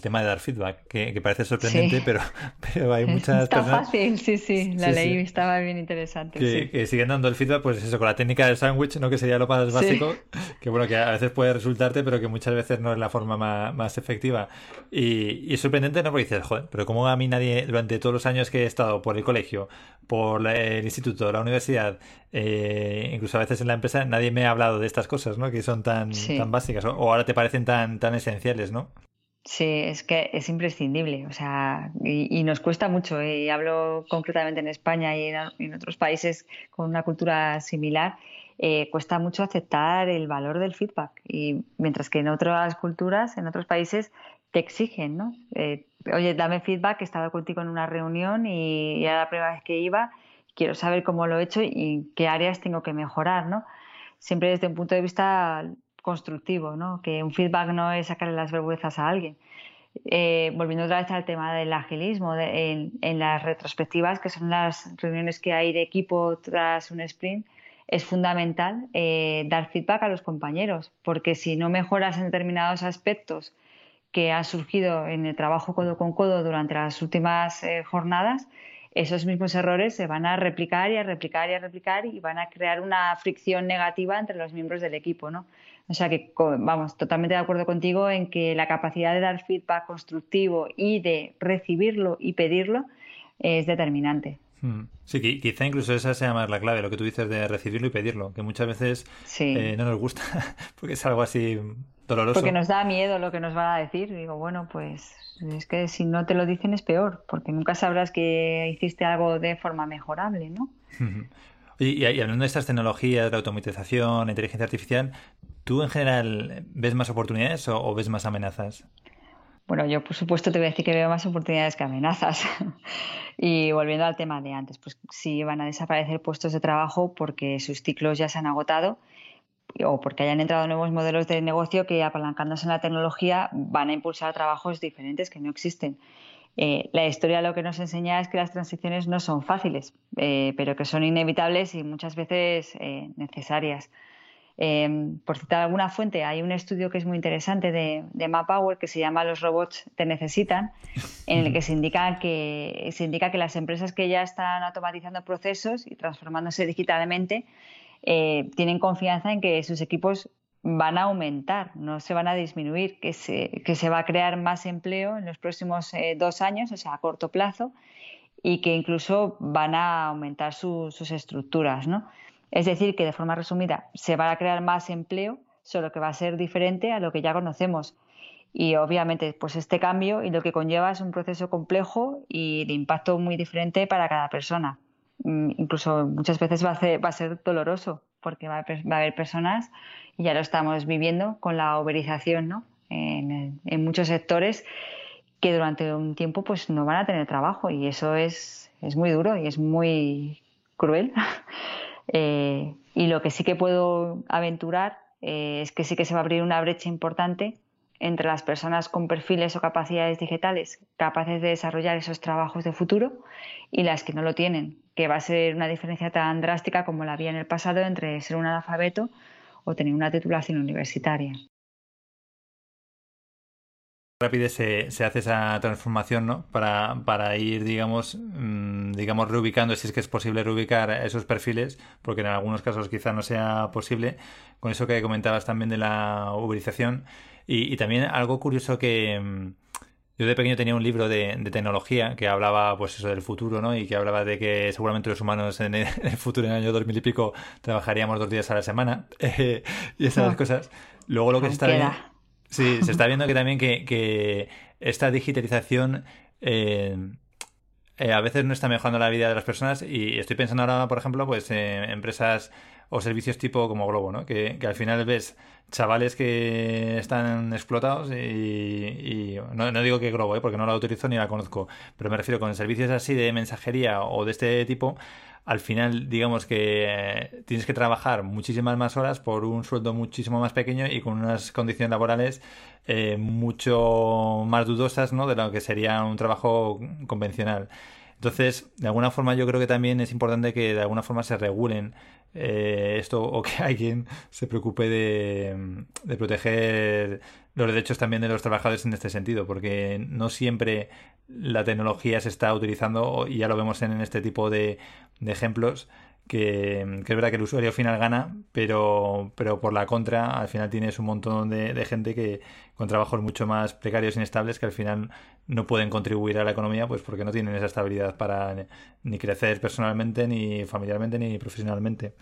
A: tema de dar feedback, que, parece sorprendente, pero, *laughs* pero hay *laughs* muchas
C: Está fácil, sí, sí, la ley estaba bien interesante.
A: Que, siguen dando el feedback, pues eso, con la técnica del sándwich, ¿no? que sería lo más básico, que bueno, que a veces puede resultarte, pero que muchas veces no es la forma más, efectiva. Y, es sorprendente, ¿no? Porque dices, joder, pero como a mí nadie, durante todos los años que he estado por el colegio, por el instituto, la universidad, eh, incluso a veces en la empresa, nadie me ha hablado de estas cosas, ¿no? Que son tan, tan básicas, o, o ahora te parecen tan, tan esenciales, ¿no?
C: Sí, es que es imprescindible, o sea, y, nos cuesta mucho, ¿eh? y hablo concretamente en España y en, otros países con una cultura similar, eh, cuesta mucho aceptar el valor del feedback, y mientras que en otras culturas, en otros países, te exigen, ¿no? Eh, oye, dame feedback, he estado contigo en una reunión y era la primera vez que iba, quiero saber cómo lo he hecho y qué áreas tengo que mejorar, ¿no? Siempre desde un punto de vista constructivo, ¿no? que un feedback no es sacarle las vergüenzas a alguien. Eh, volviendo otra vez al tema del agilismo, en, las retrospectivas, que son las reuniones que hay de equipo tras un sprint, es fundamental eh, dar feedback a los compañeros, porque si no mejoras en determinados aspectos que han surgido en el trabajo codo con codo durante las últimas eh, jornadas, esos mismos errores se van a replicar y a replicar y a replicar y van a crear una fricción negativa entre los miembros del equipo, ¿no? O sea que, vamos, totalmente de acuerdo contigo en que la capacidad de dar feedback constructivo y de recibirlo y pedirlo es determinante.
A: Hmm. Sí, quizá incluso esa sea más la clave, lo que tú dices de recibirlo y pedirlo, que muchas veces eh, no nos gusta *laughs* porque es algo así doloroso.
C: Porque nos da miedo lo que nos van a decir. Digo, bueno, pues es que si no te lo dicen es peor, porque nunca sabrás que hiciste algo de forma mejorable, ¿no? *laughs*
A: Y, y, hablando de estas tecnologías, de automatización, inteligencia artificial, ¿Tú en general ves más oportunidades o, ves más amenazas?
C: Bueno, yo por supuesto te voy a decir que veo más oportunidades que amenazas. *laughs* y volviendo al tema de antes, pues sí van a desaparecer puestos de trabajo porque sus ciclos ya se han agotado o porque hayan entrado nuevos modelos de negocio que apalancándose en la tecnología van a impulsar trabajos diferentes que no existen. Eh, la historia lo que nos enseña es que las transiciones no son fáciles, eh, pero que son inevitables y muchas veces eh, necesarias. por citar alguna fuente, hay un estudio que es muy interesante de, de MapPower que se llama Los robots te necesitan, en el que se indica que se indica que las empresas que ya están automatizando procesos y transformándose digitalmente tienen confianza en que sus equipos van a aumentar, no se van a disminuir, que se, va a crear más empleo en los próximos eh, dos años, o sea, a corto plazo, y que incluso van a aumentar sus estructuras. Es decir, que de forma resumida, se va a crear más empleo, solo que va a ser diferente a lo que ya conocemos. Y obviamente, pues este cambio y lo que conlleva es un proceso complejo y de impacto muy diferente para cada persona. Mm, incluso muchas veces va a, va a ser doloroso porque va a, haber personas, y ya lo estamos viviendo con la uberización ¿no? en, muchos sectores, que durante un tiempo pues no van a tener trabajo y eso es, es muy duro y es muy cruel. *laughs* Eh, y lo que sí que puedo aventurar eh, es que sí que se va a abrir una brecha importante entre las personas con perfiles o capacidades digitales capaces de desarrollar esos trabajos de futuro y las que no lo tienen, que va a ser una diferencia tan drástica como la había en el pasado entre ser un analfabeto o tener una titulación universitaria.
A: Rápido se, hace esa transformación ¿no? para, para ir, digamos, mm, digamos, reubicando, si es que es posible reubicar esos perfiles, porque en algunos casos quizá no sea posible, con eso que comentabas también de la uberización. Y, también algo curioso que mm, yo de pequeño tenía un libro de, tecnología que hablaba, pues eso, del futuro, ¿no? Y que hablaba de que seguramente los humanos en el, *laughs* futuro, en el año 2000 y pico, trabajaríamos dos días a la semana *laughs* y esas ah. cosas. Luego lo que se está viendo... Sí, se está *laughs* viendo que también que, esta digitalización... Eh, eh, a veces no está mejorando la vida de las personas y estoy pensando ahora, por ejemplo, pues en empresas o servicios tipo como Globo, ¿no? Que, que al final ves chavales que están explotados y, no, no, digo que Globo, ¿eh? porque no la utilizo ni la conozco, pero me refiero con servicios así de mensajería o de este tipo, al final digamos que tienes que trabajar muchísimas más horas por un sueldo muchísimo más pequeño y con unas condiciones laborales eh, mucho más dudosas ¿no? de lo que sería un trabajo convencional. Entonces, de alguna forma yo creo que también es importante que de alguna forma se regulen eh, esto o que *laughs* alguien se preocupe de, proteger los derechos también de los trabajadores en este sentido, porque no siempre la tecnología se está utilizando y ya lo vemos en este tipo de ejemplos que, es verdad que el usuario al final gana, pero, pero por la contra, al final tienes un montón de, gente que con trabajos mucho más precarios inestables que al final no pueden contribuir a la economía pues porque no tienen esa estabilidad para ni crecer personalmente, ni familiarmente, ni profesionalmente.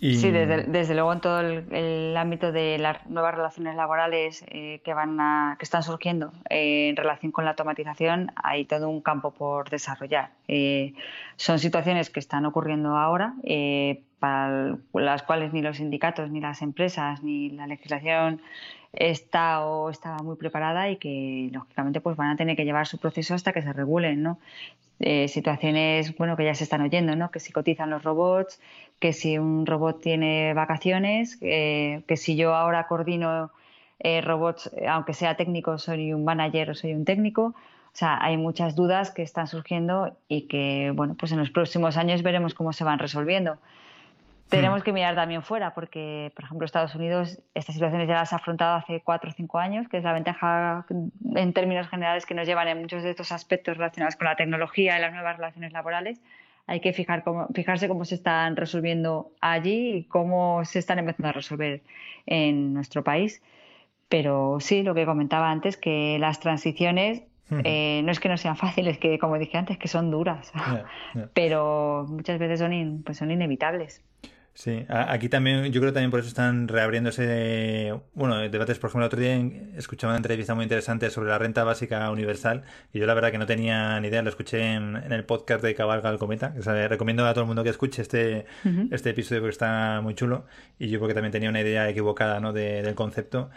C: Sí, desde, luego en todo el, ámbito de las nuevas relaciones laborales eh, que van que están surgiendo eh, en relación con la automatización, hay todo un campo por desarrollar. Eh, son situaciones que están ocurriendo ahora, para las cuales ni los sindicatos, ni las empresas, ni la legislación está o estaba muy preparada y que lógicamente pues van a tener que llevar su proceso hasta que se regulen, ¿no? situaciones bueno que ya se están oyendo, ¿no? Que si cotizan los robots, que si un robot tiene vacaciones, que si yo ahora coordino eh, robots, aunque sea técnico, soy un manager o soy un técnico. O sea, hay muchas dudas que están surgiendo y que, bueno, pues en los próximos años veremos cómo se van resolviendo. Tenemos que mirar también fuera, porque, por ejemplo, Estados Unidos estas situaciones ya las ha afrontado hace cuatro o cinco años, que es la ventaja en términos generales que nos llevan en muchos de estos aspectos relacionados con la tecnología y las nuevas relaciones laborales hay que fijar cómo, fijarse cómo se están resolviendo allí y cómo se están empezando a resolver en nuestro país. Pero sí, lo que comentaba antes, que las transiciones eh, no es que no sean fáciles, que como dije antes, que son duras, *laughs* pero muchas veces son, pues son inevitables.
A: Sí, aquí también, yo creo que también por eso están reabriéndose, bueno, debates, por ejemplo, el otro día escuchaba una entrevista muy interesante sobre la renta básica universal y yo la verdad que no tenía ni idea, lo escuché en, el podcast de Cabalga el Cometa, que recomiendo a todo el mundo que escuche este, este episodio porque está muy chulo y yo porque también tenía una idea equivocada ¿no? del concepto.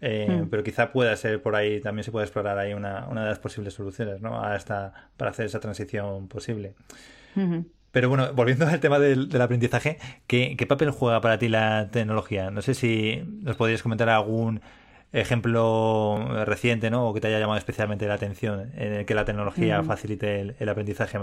A: Eh, mm. Pero quizá pueda ser por ahí, también se puede explorar ahí una, una de las posibles soluciones ¿no? a esta, para hacer esa transición posible. Pero bueno, volviendo al tema del, aprendizaje, ¿qué, papel juega para ti la tecnología? No sé si nos podrías comentar algún ejemplo reciente, ¿no? O que te haya llamado especialmente la atención en el que la tecnología facilite el, aprendizaje.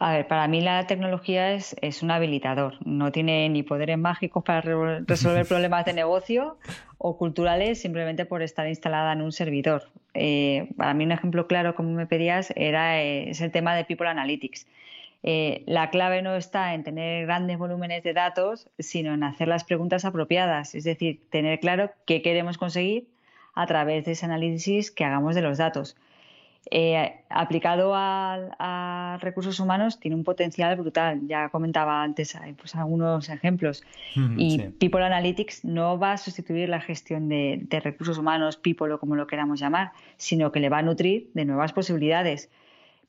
C: A ver, para mí la tecnología es, es, un habilitador. No tiene ni poderes mágicos para resolver *laughs* problemas de negocio o culturales simplemente por estar instalada en un servidor. Eh, para mí un ejemplo claro, como me pedías, era eh, es el tema de People Analytics. Eh, la clave no está en tener grandes volúmenes de datos, sino en hacer las preguntas apropiadas, es decir, tener claro qué queremos conseguir a través de ese análisis que hagamos de los datos. Eh, aplicado a, recursos humanos tiene un potencial brutal. Ya comentaba antes pues, algunos ejemplos. y People Analytics no va a sustituir la gestión de, de, recursos humanos, People o como lo queramos llamar, sino que le va a nutrir de nuevas posibilidades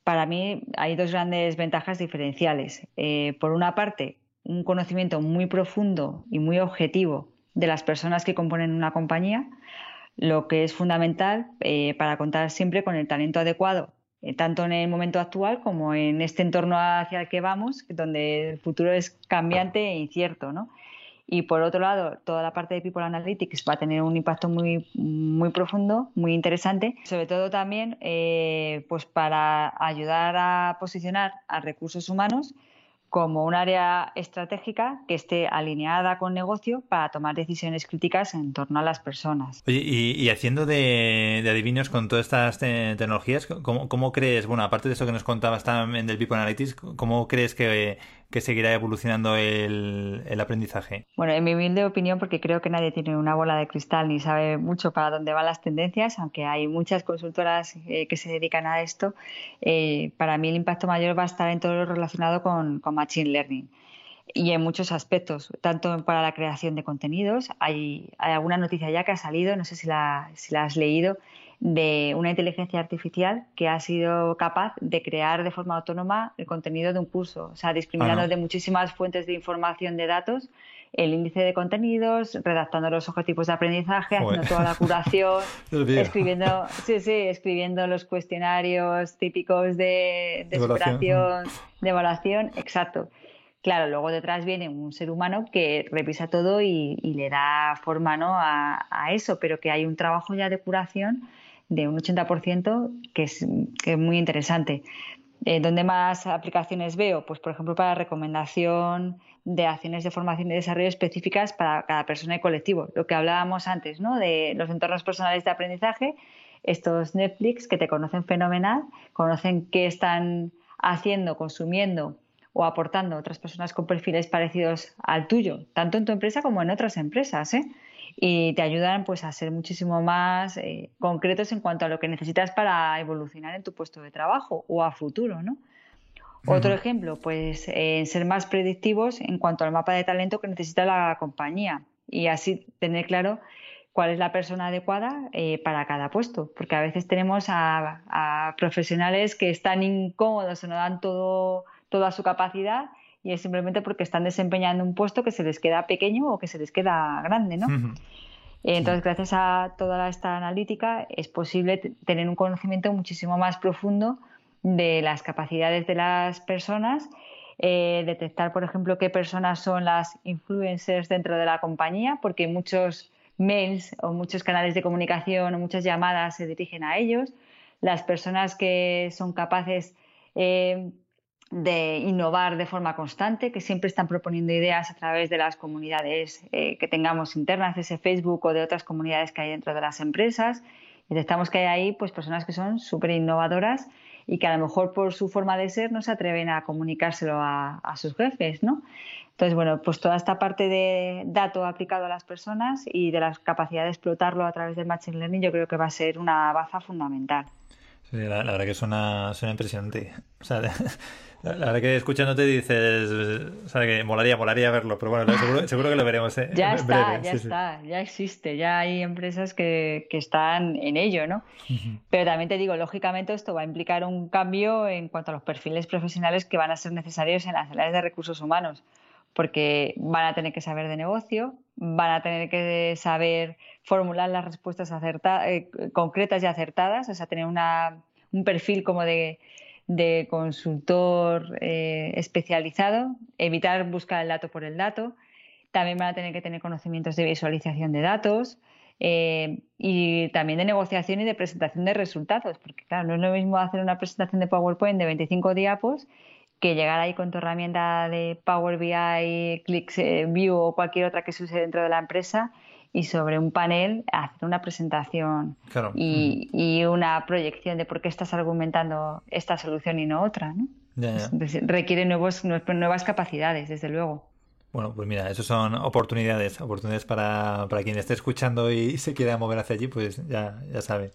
C: para mí hay dos grandes ventajas diferenciales. Eh, por una parte, un conocimiento muy profundo y muy objetivo de las personas que componen una compañía, lo que es fundamental eh, para contar siempre con el talento adecuado, eh, tanto en el momento actual como en este entorno hacia el que vamos, donde el futuro es cambiante e incierto. ¿no? Y por otro lado, toda la parte de People Analytics va a tener un impacto muy, muy profundo, muy interesante, sobre todo también eh, pues para ayudar a posicionar a recursos humanos como un área estratégica que esté alineada con negocio para tomar decisiones críticas en torno a las personas.
A: Oye, y, haciendo de, adivinos con todas estas tecnologías, ¿cómo, ¿cómo, crees, bueno, aparte de eso que nos contabas también del People Analytics, ¿cómo crees que que seguirá evolucionando el, aprendizaje?
C: Bueno, en mi humilde opinión, porque creo que nadie tiene una bola de cristal ni sabe mucho para dónde van las tendencias, aunque hay muchas consultoras eh, que se dedican a esto, eh, para mí el impacto mayor va a estar en todo lo relacionado con, Machine Learning y en muchos aspectos, tanto para la creación de contenidos. Hay, alguna noticia ya que ha salido, no sé si la has leído, de una inteligencia artificial que ha sido capaz de crear de forma autónoma el contenido de un curso, o sea, discriminando de muchísimas fuentes de información de datos el índice de contenidos, redactando los objetivos de aprendizaje, haciendo toda la curación, *laughs* escribiendo, sí, sí, escribiendo los cuestionarios típicos de, de, superación, de evaluación, exacto. Claro, luego detrás viene un ser humano que revisa todo y, le da forma ¿no? a, a, eso, pero que hay un trabajo ya de curación de un 80%, que es, que es muy interesante. Eh, ¿Dónde más aplicaciones veo? Pues, por ejemplo, para recomendación de acciones de formación y desarrollo específicas para cada persona y colectivo. Lo que hablábamos antes, ¿no? De los entornos personales de aprendizaje, estos Netflix que te conocen fenomenal, conocen qué están haciendo, consumiendo o aportando otras personas con perfiles parecidos al tuyo, tanto en tu empresa como en otras empresas, ¿eh? Y te ayudan pues a ser muchísimo más eh, concretos en cuanto a lo que necesitas para evolucionar en tu puesto de trabajo o a futuro, ¿no? Otro ejemplo, pues en ser más predictivos en cuanto al mapa de talento que necesita la compañía y así tener claro cuál es la persona adecuada eh, para cada puesto, porque a veces tenemos a, profesionales que están incómodos o no dan todo, toda su capacidad y es simplemente porque están desempeñando un puesto que se les queda pequeño o que se les queda grande, ¿no? Entonces, gracias a toda esta analítica es posible tener un conocimiento muchísimo más profundo de las capacidades de las personas, eh, detectar, por ejemplo, qué personas son las influencers dentro de la compañía, porque muchos mails o muchos canales de comunicación o muchas llamadas se dirigen a ellos, las personas que son capaces eh, de innovar de forma constante, que siempre están proponiendo ideas a través de las comunidades eh, que tengamos internas, ese Facebook o de otras comunidades que hay dentro de las empresas. Y detectamos que hay ahí pues, personas que son súper innovadoras y que a lo mejor por su forma de ser no se atreven a comunicárselo a, sus jefes, ¿no? Entonces, bueno, pues toda esta parte de dato aplicado a las personas y de la capacidad de explotarlo a través del Machine Learning yo creo que va a ser una baza fundamental.
A: Sí, la, verdad que suena, suena impresionante. O sea, *laughs* la, verdad que escuchándote dices, o sea, que molaría, molaría verlo, pero bueno, seguro, que lo veremos. ¿eh?
C: Ya está, ya está, ya existe, ya hay empresas que, que están en ello, ¿no? Pero también te digo, lógicamente esto va a implicar un cambio en cuanto a los perfiles profesionales que van a ser necesarios en las áreas de recursos humanos, porque van a tener que saber de negocio, van a tener que saber formular las respuestas eh, concretas y acertadas, o sea, tener un perfil como de, consultor eh, especializado, evitar buscar el dato por el dato. También van a tener que tener conocimientos de visualización de datos, eh, y también de negociación y de presentación de resultados, porque claro, no es lo mismo hacer una presentación de PowerPoint de 25 diapos que llegar ahí con tu herramienta de Power BI, ClickView o cualquier otra que se use dentro de la empresa y sobre un panel hacer una presentación y, una proyección de por qué estás argumentando esta solución y no otra. ¿no? Requiere nuevos, nuevas capacidades, desde luego.
A: Bueno, pues mira, eso son oportunidades, oportunidades para, para quien esté escuchando y *laughs* se quiera mover hacia allí, pues ya, ya sabe.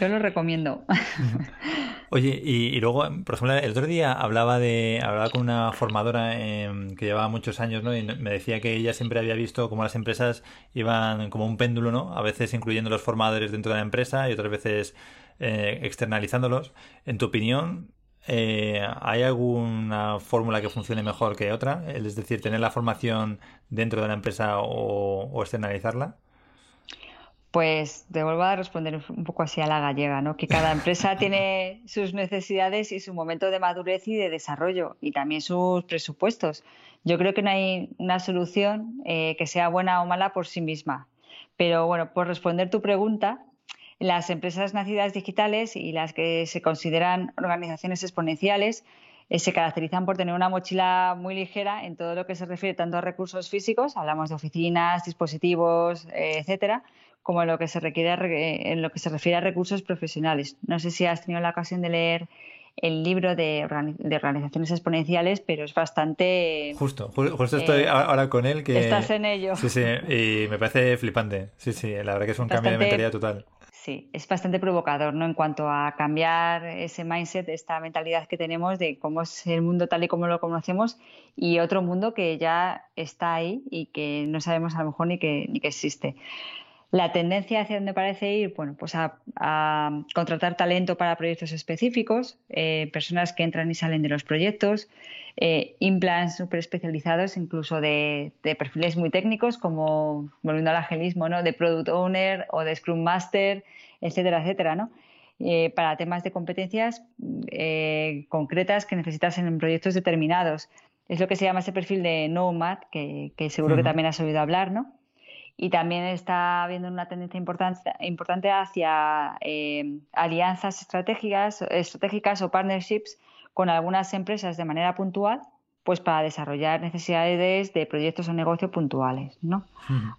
C: Yo lo recomiendo. *laughs*
A: Oye, y, luego, por ejemplo, el otro día hablaba de hablaba con una formadora em, que llevaba muchos años, ¿no? Y me decía que ella siempre había visto cómo las empresas iban como un péndulo, ¿no? A veces incluyendo los formadores dentro de la empresa y otras veces eh, externalizándolos. En tu opinión, eh, ¿hay alguna fórmula que funcione mejor que otra? Es decir, tener la formación dentro de la empresa o, externalizarla.
C: Pues te vuelvo a responder un poco así a la gallega, ¿no? Que cada empresa *laughs* tiene sus necesidades y su momento de madurez y de desarrollo y también sus presupuestos. Yo creo que no hay una solución eh, que sea buena o mala por sí misma. Pero bueno, por responder tu pregunta, las empresas nacidas digitales y las que se consideran organizaciones exponenciales eh, se caracterizan por tener una mochila muy ligera en todo lo que se refiere tanto a recursos físicos, hablamos de oficinas, dispositivos, eh, etcétera, como en lo que se requiere en lo que se refiere a recursos profesionales. No sé si has tenido la ocasión de leer el libro de, organizaciones exponenciales, pero es bastante...
A: Justo, justo estoy eh, ahora con él que...
C: Estás en ello.
A: Sí, sí, y me parece flipante. Sí, sí, la verdad que es un cambio de mentalidad total
C: sí, es bastante provocador, ¿no? En cuanto a cambiar ese mindset, esta mentalidad que tenemos de cómo es el mundo tal y como lo conocemos y otro mundo que ya está ahí y que no sabemos a lo mejor ni que, ni que existe. La tendencia hacia dónde parece ir, bueno, pues a, contratar talento para proyectos específicos, eh, personas que entran y salen de los proyectos, eh, implants súper especializados, incluso de, perfiles muy técnicos, como volviendo al agelismo, ¿no? de product owner o de scrum master, etcétera, etcétera, ¿no? Eh, para temas de competencias concretas que necesitas en proyectos determinados. Es lo que se llama ese perfil de nomad, que, seguro que también has oído hablar, ¿no? Y también está habiendo una tendencia importante, importante hacia eh, alianzas estratégicas, estratégicas o partnerships con algunas empresas de manera puntual pues para desarrollar necesidades de proyectos o negocios puntuales, ¿no?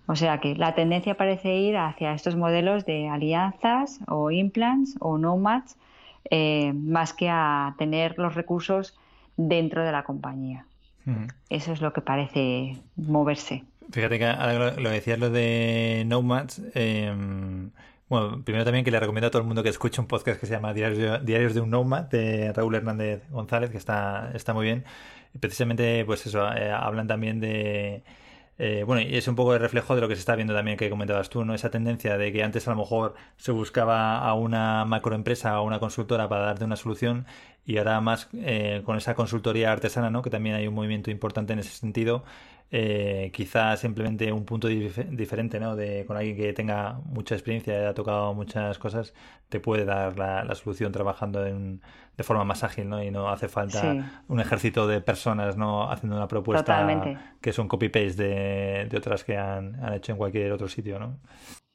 C: O sea que la tendencia parece ir hacia estos modelos de alianzas o implants o nomads eh, más que a tener los recursos dentro de la compañía. Eso es lo que parece moverse.
A: Fíjate que ahora lo, decías lo de Nomads. Em, bueno, primero también que le recomiendo a todo el mundo que escuche un podcast que se llama Diarios de, un Nomad de Raúl Hernández González, que está, está muy bien. precisamente, pues eso, eh, hablan también de eh, bueno, y es un poco el reflejo de lo que se está viendo también que comentabas tú, ¿no? Esa tendencia de que antes a lo mejor se buscaba a una macroempresa o una consultora para darte una solución y ahora más eh, con esa consultoría artesana, ¿no? Que también hay un movimiento importante en ese sentido. Eh, quizás simplemente un punto diferente, ¿no? De, con alguien que tenga mucha experiencia y haya tocado muchas cosas, te puede dar la, solución trabajando de forma más ágil, ¿no? Y no hace falta un ejército de personas, ¿no? Haciendo una propuesta que es un copy-paste de, otras que han, hecho en cualquier otro sitio, ¿no?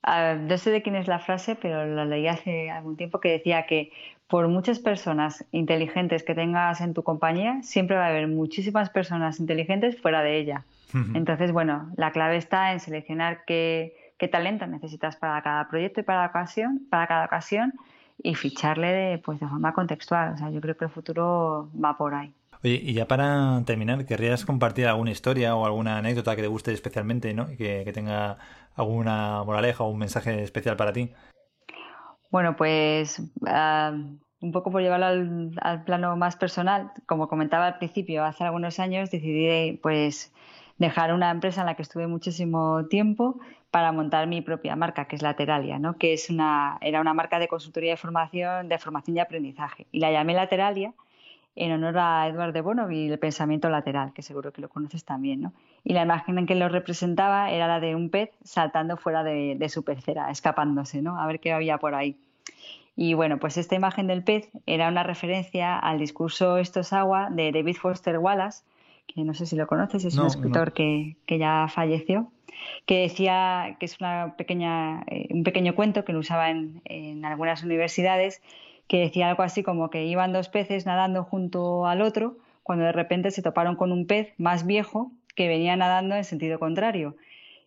C: no sé de quién es la frase, pero la leí hace algún tiempo que decía que por muchas personas inteligentes que tengas en tu compañía, siempre va a haber muchísimas personas inteligentes fuera de ella. Entonces, bueno, la clave está en seleccionar qué, talento necesitas para cada proyecto y para, ocasión, para cada ocasión y ficharle de, pues, de forma contextual. O sea, yo creo que el futuro va por ahí.
A: Oye, y ya para terminar, ¿querrías compartir alguna historia o alguna anécdota que te guste especialmente, ¿no? Y que, tenga alguna moraleja o un mensaje especial para ti.
C: Bueno, pues ah, un poco por llevarlo al, al, plano más personal, como comentaba al principio, hace algunos años decidí pues dejar una empresa en la que estuve muchísimo tiempo para montar mi propia marca, que es Lateralia, ¿no? que es una, era una marca de consultoría de formación, de formación y aprendizaje. Y la llamé Lateralia en honor a Edward de Bono y el pensamiento lateral, que seguro que lo conoces también. ¿no? Y la imagen en que lo representaba era la de un pez saltando fuera de, de su pecera, escapándose, ¿no? a ver qué había por ahí. Y bueno, pues esta imagen del pez era una referencia al discurso Esto es agua de David Foster Wallace, que no sé si lo conoces, es un escritor que, que, ya falleció. que decía que es una pequeña, eh, un pequeño cuento que lo usaba en, algunas universidades, que decía algo así como que iban dos peces nadando junto al otro cuando de repente se toparon con un pez más viejo que venía nadando en sentido contrario.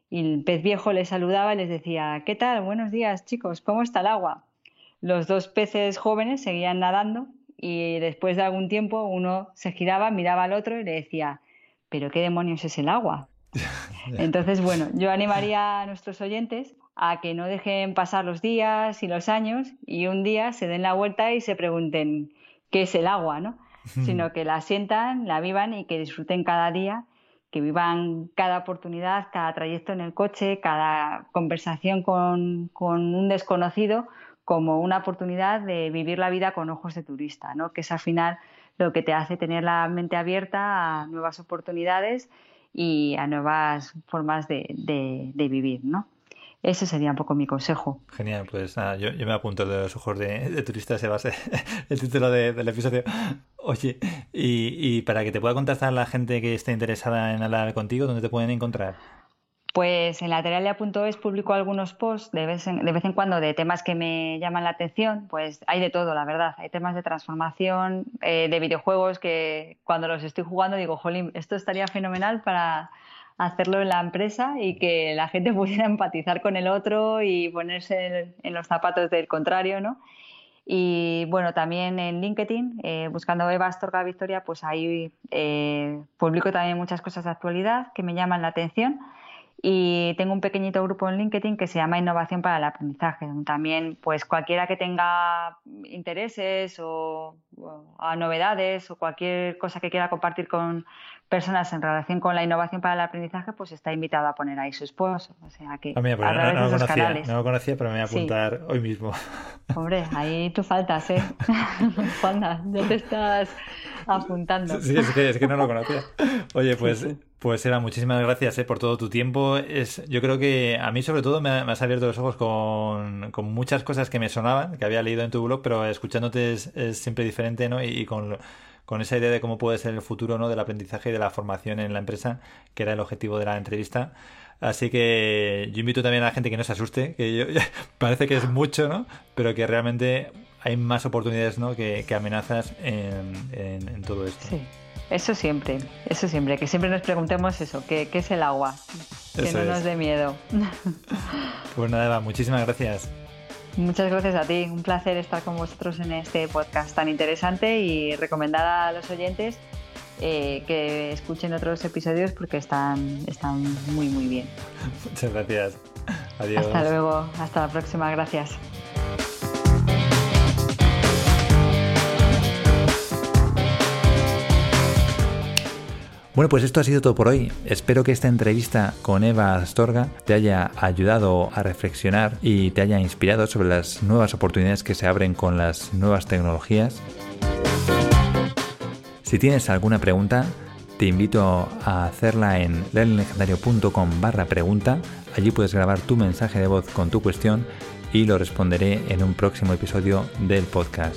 C: Y el pez viejo les saludaba y les decía, ¿qué tal? Buenos días chicos, ¿cómo está el agua? Los dos peces jóvenes seguían nadando y después de algún tiempo uno se giraba, miraba al otro y le decía, ¿pero qué demonios es el agua? *laughs* Entonces, bueno, yo animaría a nuestros oyentes a que no dejen pasar los días y los años y un día se den la vuelta y se pregunten qué es el agua, ¿no? *laughs* Sino que la sientan, la vivan y que disfruten cada día, que vivan cada oportunidad, cada trayecto en el coche, cada conversación con, con un desconocido como una oportunidad de vivir la vida con ojos de turista, ¿no? que es al final lo que te hace tener la mente abierta a nuevas oportunidades y a nuevas formas de, de, vivir. ¿no? Ese sería un poco mi consejo.
A: Genial, pues yo, me apunto de los ojos de, turista, se va a ser *laughs* el título del episodio. Oye, y, y para que te pueda contactar la gente que esté interesada en hablar contigo, ¿dónde te pueden encontrar?
C: Pues en lateralia.es publico algunos posts de vez, en, vez cuando de temas que me llaman la atención. Pues hay de todo, la verdad. Hay temas de transformación, eh, de videojuegos que cuando los estoy jugando digo, jolín, esto estaría fenomenal para hacerlo en la empresa y que la gente *laughs* pudiera empatizar con el otro y ponerse en, los zapatos del contrario, ¿no? Y bueno, también en LinkedIn, eh, buscando Eva Astorga Victoria, pues ahí eh, publico también muchas cosas de actualidad que me llaman la atención y tengo un pequeñito grupo en LinkedIn que se llama Innovación para el Aprendizaje. También, pues cualquiera que tenga intereses o, a novedades o cualquier cosa que quiera compartir con personas en relación con la innovación para el aprendizaje, pues está invitado a poner ahí su esposo. O sea que
A: ah, pues a, través no, de esos canales. No lo conocía, pero me voy a apuntar hoy mismo. *laughs*
C: Hombre, ahí tú faltas, ¿eh? *laughs* Ya te estás apuntando.
A: Sí, es que, es que no lo conocía. Oye, pues pues era muchísimas gracias eh, por todo tu tiempo. Es, yo creo que a mí sobre todo me, has abierto los ojos con, con, muchas cosas que me sonaban, que había leído en tu blog, pero escuchándote es, siempre diferente, ¿no? Y, con, con, esa idea de cómo puede ser el futuro, ¿no? Del aprendizaje y de la formación en la empresa, que era el objetivo de la entrevista. Así que yo invito también a la gente que no se asuste, que yo, *laughs* parece que es mucho, ¿no? Pero que realmente hay más oportunidades, ¿no? Que, que amenazas en, en, en todo esto.
C: Sí. Eso siempre, eso siempre, que siempre nos preguntemos eso, ¿qué, es el agua? Que no nos dé miedo. *laughs*
A: Pues nada, Eva, muchísimas gracias.
C: Muchas gracias a ti, un placer estar con vosotros en este podcast tan interesante y recomendar a los oyentes eh, que escuchen otros episodios porque están, están muy, muy bien. *laughs*
A: Muchas gracias. Adiós.
C: Hasta luego, hasta la próxima, gracias.
A: Bueno, pues esto ha sido todo por hoy. Espero que esta entrevista con Eva Astorga te haya ayudado a reflexionar y te haya inspirado sobre las nuevas oportunidades que se abren con las nuevas tecnologías. Si tienes alguna pregunta, te invito a hacerla en learninglegendario.com barra pregunta. Allí puedes grabar tu mensaje de voz con tu cuestión y lo responderé en un próximo episodio del podcast.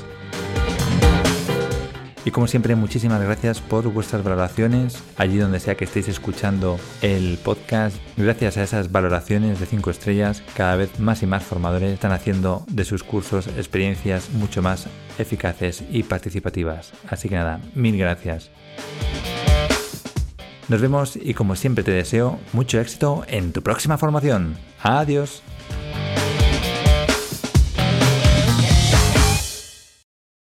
A: Y como siempre, muchísimas gracias por vuestras valoraciones, allí donde sea que estéis escuchando el podcast. Gracias a esas valoraciones de 5 estrellas, cada vez más y más formadores están haciendo de sus cursos experiencias mucho más eficaces y participativas. Así que nada, mil gracias. Nos vemos y como siempre te deseo mucho éxito en tu próxima formación. Adiós.